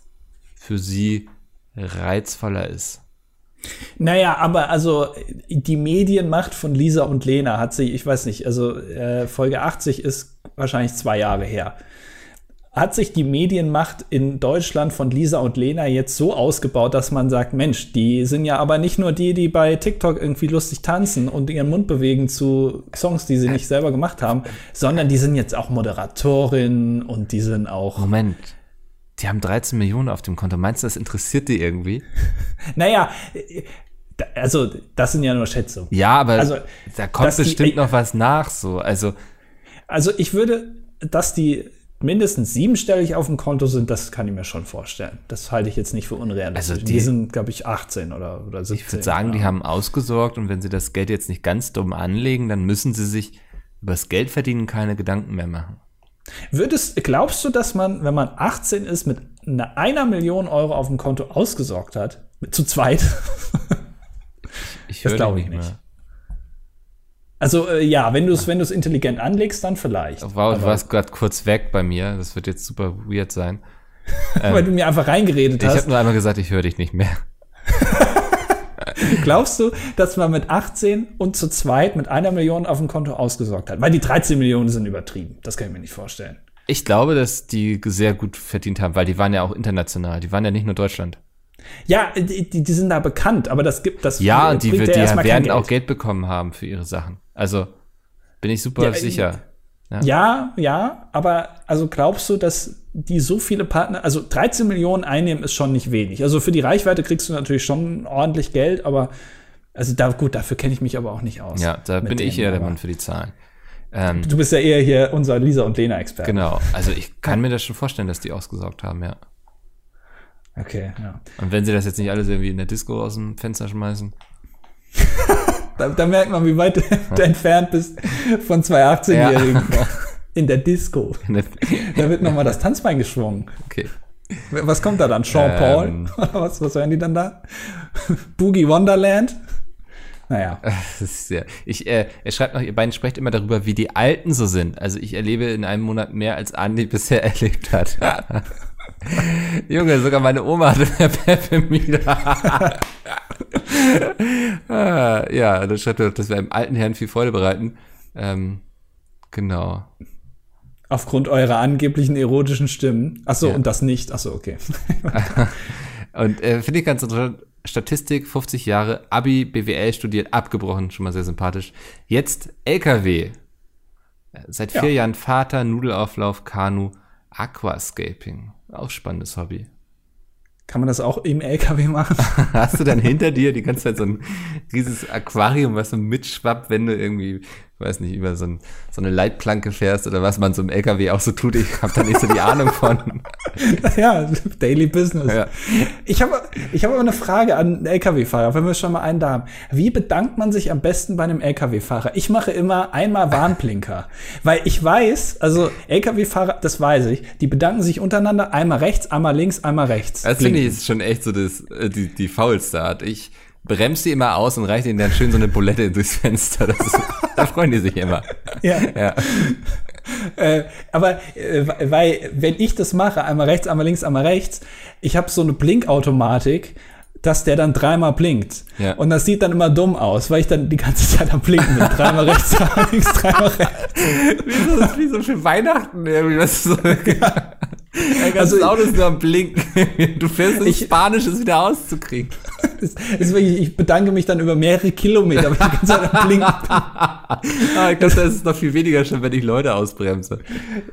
für sie reizvoller ist. Naja, aber also die Medienmacht von Lisa und Lena hat sich, ich weiß nicht, also äh, Folge 80 ist wahrscheinlich zwei Jahre her. Hat sich die Medienmacht in Deutschland von Lisa und Lena jetzt so ausgebaut, dass man sagt, Mensch, die sind ja aber nicht nur die, die bei TikTok irgendwie lustig tanzen und ihren Mund bewegen zu Songs, die sie nicht selber gemacht haben, sondern die sind jetzt auch Moderatorin und die sind auch Moment, die haben 13 Millionen auf dem Konto. Meinst du, das interessiert die irgendwie? Naja, also das sind ja nur Schätzungen. Ja, aber Also, da kommt dass die- bestimmt noch was nach, so. Also, Also ich würde, dass die mindestens siebenstellig auf dem Konto sind, das kann ich mir schon vorstellen. Das halte ich jetzt nicht für unrealistisch. Also die, die- sind, glaube ich, 18 oder, oder 17. ich würde sagen, die ja. haben ausgesorgt und wenn sie das Geld jetzt nicht ganz dumm anlegen, dann müssen sie sich über das Geld verdienen keine Gedanken mehr machen. Würdest, glaubst du, dass man, wenn man 18 ist, mit einer, Million Euro auf dem Konto ausgesorgt hat? Zu zweit? Ich Das höre glaube ich nicht nicht. mehr. Also äh, ja, wenn du es wenn du's intelligent anlegst, dann vielleicht. Wow, du warst gerade kurz weg bei mir. Das wird jetzt super weird sein. weil du mir einfach reingeredet Ich hast. habe nur einmal gesagt, ich höre dich nicht mehr. Glaubst du, dass man mit 18 und zu zweit mit einer Million auf dem Konto ausgesorgt hat? Weil die 13 Millionen sind übertrieben. Das kann ich mir nicht vorstellen. Ich glaube, dass die sehr gut verdient haben, weil die waren ja auch international. Die waren ja nicht nur Deutschland. Ja, die, die die sind da bekannt, aber das gibt das Ja, und die, die kein werden auch Geld bekommen haben für ihre Sachen. Also bin ich super Ja, äh, sicher. Ja, ja, aber also glaubst du, dass die so viele Partner, also 13 Millionen einnehmen ist schon nicht wenig. Also für die Reichweite kriegst du natürlich schon ordentlich Geld, aber also da gut, dafür kenne ich mich aber auch nicht aus. Ja, da bin ich eher der Mann für die Zahlen. Ähm, Du bist ja eher hier unser Lisa und Lena Experte. genau. Also ich kann mir das schon vorstellen, dass die ausgesorgt haben, ja. Okay, ja. Und wenn sie das jetzt nicht alles irgendwie in der Disco aus dem Fenster schmeißen. Da, da merkt man, wie weit du entfernt bist von zwei 18-Jährigen ja. in der Disco. da wird nochmal das Tanzbein geschwungen. Okay. Was kommt da dann? Sean ähm. Paul? Oder was, was hören die dann da? Boogie Wonderland? Naja. Ist sehr, ich, äh, er schreibt noch, ihr beiden sprecht immer darüber, wie die Alten so sind. Also ich erlebe in einem Monat mehr, als Andi bisher erlebt hat. Junge, sogar meine Oma hatte mehr Pfeffermühle. ah, ja, dann schreibt er, dass wir einem alten Herrn viel Freude bereiten. Ähm, genau. Aufgrund eurer angeblichen erotischen Stimmen. Achso, ja. und das nicht. Achso, okay. und äh, finde ich ganz interessant. Statistik, 50 Jahre, Abi, BWL studiert, abgebrochen, schon mal sehr sympathisch. Jetzt LKW. Seit vier ja. Jahren Vater, Nudelauflauf, Kanu, Aquascaping. Auch spannendes Hobby. Kann man das auch im LKW machen? Hast du dann hinter dir die ganze Zeit so ein dieses Aquarium, was so mitschwappt, wenn du irgendwie weiß nicht, über so, ein, so, eine Leitplanke fährst oder was man so im LKW auch so tut. Ich habe da nicht so die Ahnung von. ja, Daily Business. Ja. Ich habe ich hab aber eine Frage an LKW-Fahrer, wenn wir schon mal einen da haben. Wie bedankt man sich am besten bei einem LKW-Fahrer? Ich mache immer einmal Warnblinker, weil ich weiß, also LKW-Fahrer, das weiß ich, die bedanken sich untereinander einmal rechts, einmal links, einmal rechts. Das finde ich ist schon echt so das, äh, die, die faulste Art. Ich bremst sie immer aus und reicht ihnen dann schön so eine Bulette durchs Fenster. Ist, da freuen die sich immer. Ja. ja. Äh, aber äh, weil, wenn ich das mache, einmal rechts, einmal links, einmal rechts, ich habe so eine Blinkautomatik, dass der dann dreimal blinkt. Ja. Und das sieht dann immer dumm aus, weil ich dann die ganze Zeit am Blinken bin. Dreimal rechts, dreimal links, dreimal rechts. wie, so, wie so für Weihnachten irgendwie. Was so, ja. Dein also, Auto ist nur am Blinken. Du fährst ins Spanisches wieder auszukriegen. Deswegen, ich bedanke mich dann über mehrere Kilometer, weil ich die ganze Zeit am Blinken ah, ich glaube, das ist noch viel weniger schon, wenn ich Leute ausbremse.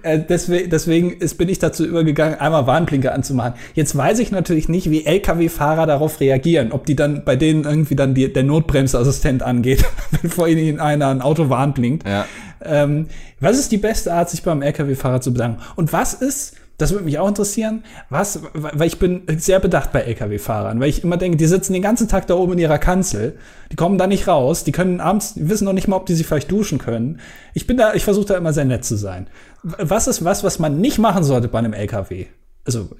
Äh, deswegen deswegen ist, bin ich dazu übergegangen, einmal Warnblinker anzumachen. Jetzt weiß ich natürlich nicht, wie Lkw-Fahrer darauf reagieren. Ob die dann bei denen irgendwie dann die, der Notbremsassistent angeht, bevor ihnen einer ein Auto warnblinkt. Ja. Ähm, was ist die beste Art, sich beim Lkw-Fahrer zu bedanken? Und was ist das würde mich auch interessieren. Was, weil ich bin sehr bedacht bei Lkw-Fahrern, weil ich immer denke, die sitzen den ganzen Tag da oben in ihrer Kanzel, die kommen da nicht raus, die können abends, die wissen noch nicht mal, ob die sich vielleicht duschen können. Ich bin da, ich versuche da immer sehr nett zu sein. Was ist was, was man nicht machen sollte bei einem Lkw? Also,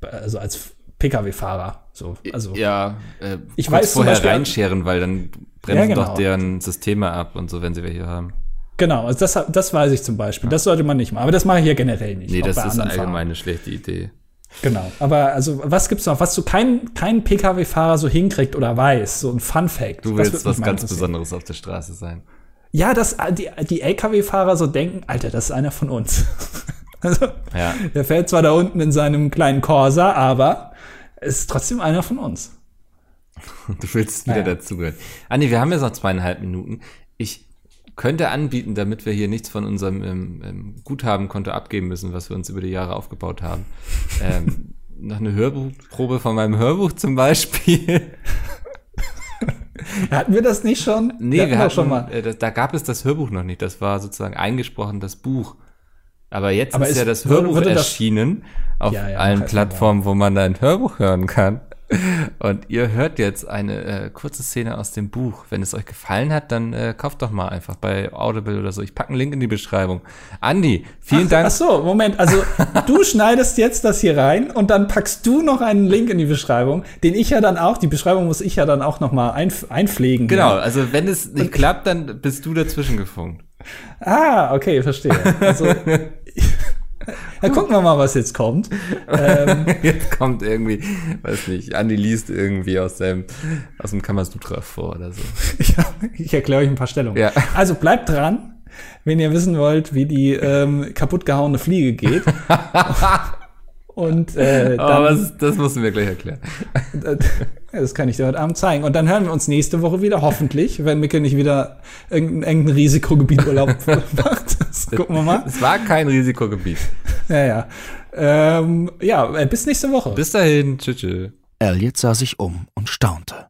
also als Pkw-Fahrer. So, also ja, äh, ich weiß vorher Beispiel, reinscheren, weil dann bremsen ja, genau. doch deren Systeme ab und so, wenn sie welche haben. Genau, also das, das weiß ich zum Beispiel. Das sollte man nicht machen. Aber das mache ich hier generell nicht. Nee, das ist allgemein eine schlechte Idee. Genau. Aber also, was gibt's noch, was so kein, kein Pkw-Fahrer so hinkriegt oder weiß? So ein Fun-Fact. Du willst was ganz Besonderes auf der Straße sein. Ja, dass die, die Lkw-Fahrer so denken, Alter, das ist einer von uns. also, ja. der fährt zwar da unten in seinem kleinen Corsa, aber ist trotzdem einer von uns. Du willst wieder naja. dazugehören. Andi, wir haben jetzt noch zweieinhalb Minuten. Ich könnte anbieten, damit wir hier nichts von unserem ähm, ähm, Guthabenkonto abgeben müssen, was wir uns über die Jahre aufgebaut haben. ähm, noch eine Hörbuchprobe von meinem Hörbuch zum Beispiel. Hatten wir das nicht schon? Nee, wir, wir hatten, schon mal. Äh, da, da, gab es das Hörbuch noch nicht. Das war sozusagen eingesprochen das Buch. Aber jetzt Aber ist, ja das Hörbuch erschienen das, auf ja, ja, allen Plattformen, wo man da ein Hörbuch hören kann. Und ihr hört jetzt eine äh, kurze Szene aus dem Buch. Wenn es euch gefallen hat, dann äh, kauft doch mal einfach bei Audible oder so. Ich packe einen Link in die Beschreibung. Andi, vielen ach, Dank. Ach so, Moment. Also du schneidest jetzt das hier rein und dann packst du noch einen Link in die Beschreibung, den ich ja dann auch, die Beschreibung muss ich ja dann auch noch mal einf einpflegen. Genau, ja. also wenn es nicht und, klappt, dann bist du dazwischen gefunkt. Ah, okay, verstehe. Also ja, gucken wir mal, was jetzt kommt. Ähm, jetzt kommt irgendwie, weiß nicht, Andi liest irgendwie aus dem, aus dem Kamasutra vor oder so. ja, ich erkläre euch ein paar Stellungen. Ja. Also bleibt dran, wenn ihr wissen wollt, wie die ähm, kaputtgehauene Fliege geht. Und äh, dann, Aber das, das musst du mir gleich erklären. Das kann ich dir heute Abend zeigen. Und dann hören wir uns nächste Woche wieder, hoffentlich, wenn Micke nicht wieder irgendein, irgendein Risikogebiet Urlaub macht. Das gucken wir mal. Es war kein Risikogebiet. Ja, ja. Ähm, ja, äh, bis nächste Woche. Bis dahin. Tschüss. tschüss. Elliot sah sich um und staunte.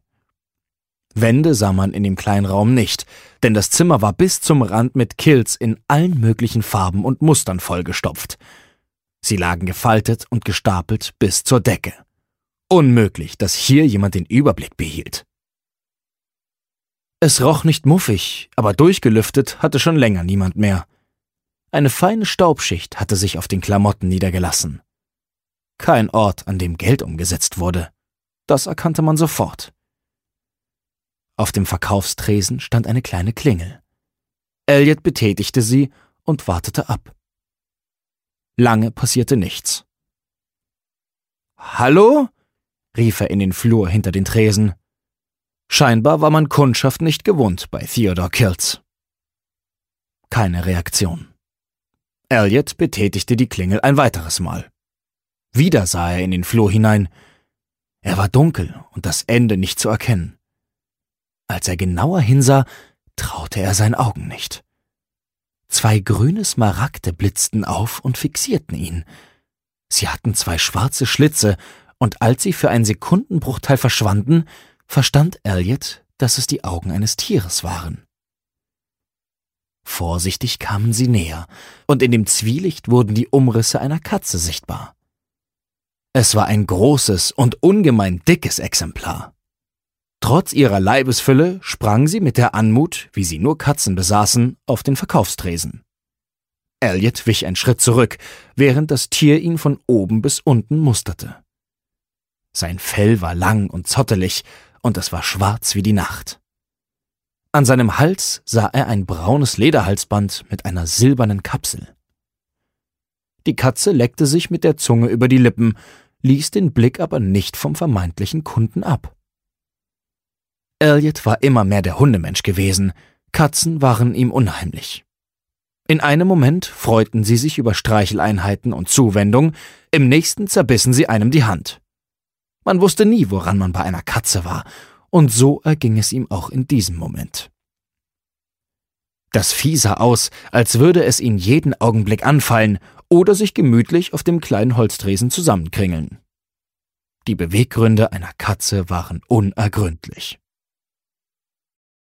Wände sah man in dem kleinen Raum nicht, denn das Zimmer war bis zum Rand mit Kills in allen möglichen Farben und Mustern vollgestopft. Sie lagen gefaltet und gestapelt bis zur Decke. Unmöglich, dass hier jemand den Überblick behielt. Es roch nicht muffig, aber durchgelüftet hatte schon länger niemand mehr. Eine feine Staubschicht hatte sich auf den Klamotten niedergelassen. Kein Ort, an dem Geld umgesetzt wurde. Das erkannte man sofort. Auf dem Verkaufstresen stand eine kleine Klingel. Elliot betätigte sie und wartete ab. Lange passierte nichts. Hallo? rief er in den Flur hinter den Tresen. Scheinbar war man Kundschaft nicht gewohnt bei Theodore Kills. Keine Reaktion. Elliot betätigte die Klingel ein weiteres Mal. Wieder sah er in den Flur hinein. Er war dunkel und das Ende nicht zu erkennen. Als er genauer hinsah, traute er seinen Augen nicht. Zwei grüne Smaragde blitzten auf und fixierten ihn. Sie hatten zwei schwarze Schlitze, und als sie für einen Sekundenbruchteil verschwanden, verstand Elliot, dass es die Augen eines Tieres waren. Vorsichtig kamen sie näher, und in dem Zwielicht wurden die Umrisse einer Katze sichtbar. Es war ein großes und ungemein dickes Exemplar. Trotz ihrer Leibesfülle sprang sie mit der Anmut, wie sie nur Katzen besaßen, auf den Verkaufstresen. Elliot wich einen Schritt zurück, während das Tier ihn von oben bis unten musterte. Sein Fell war lang und zottelig, und es war schwarz wie die Nacht. An seinem Hals sah er ein braunes Lederhalsband mit einer silbernen Kapsel. Die Katze leckte sich mit der Zunge über die Lippen, ließ den Blick aber nicht vom vermeintlichen Kunden ab. Elliot war immer mehr der Hundemensch gewesen, Katzen waren ihm unheimlich. In einem Moment freuten sie sich über Streicheleinheiten und Zuwendung, im nächsten zerbissen sie einem die Hand. Man wusste nie, woran man bei einer Katze war, und so erging es ihm auch in diesem Moment. Das Vieh sah aus, als würde es ihn jeden Augenblick anfallen oder sich gemütlich auf dem kleinen Holztresen zusammenkringeln. Die Beweggründe einer Katze waren unergründlich.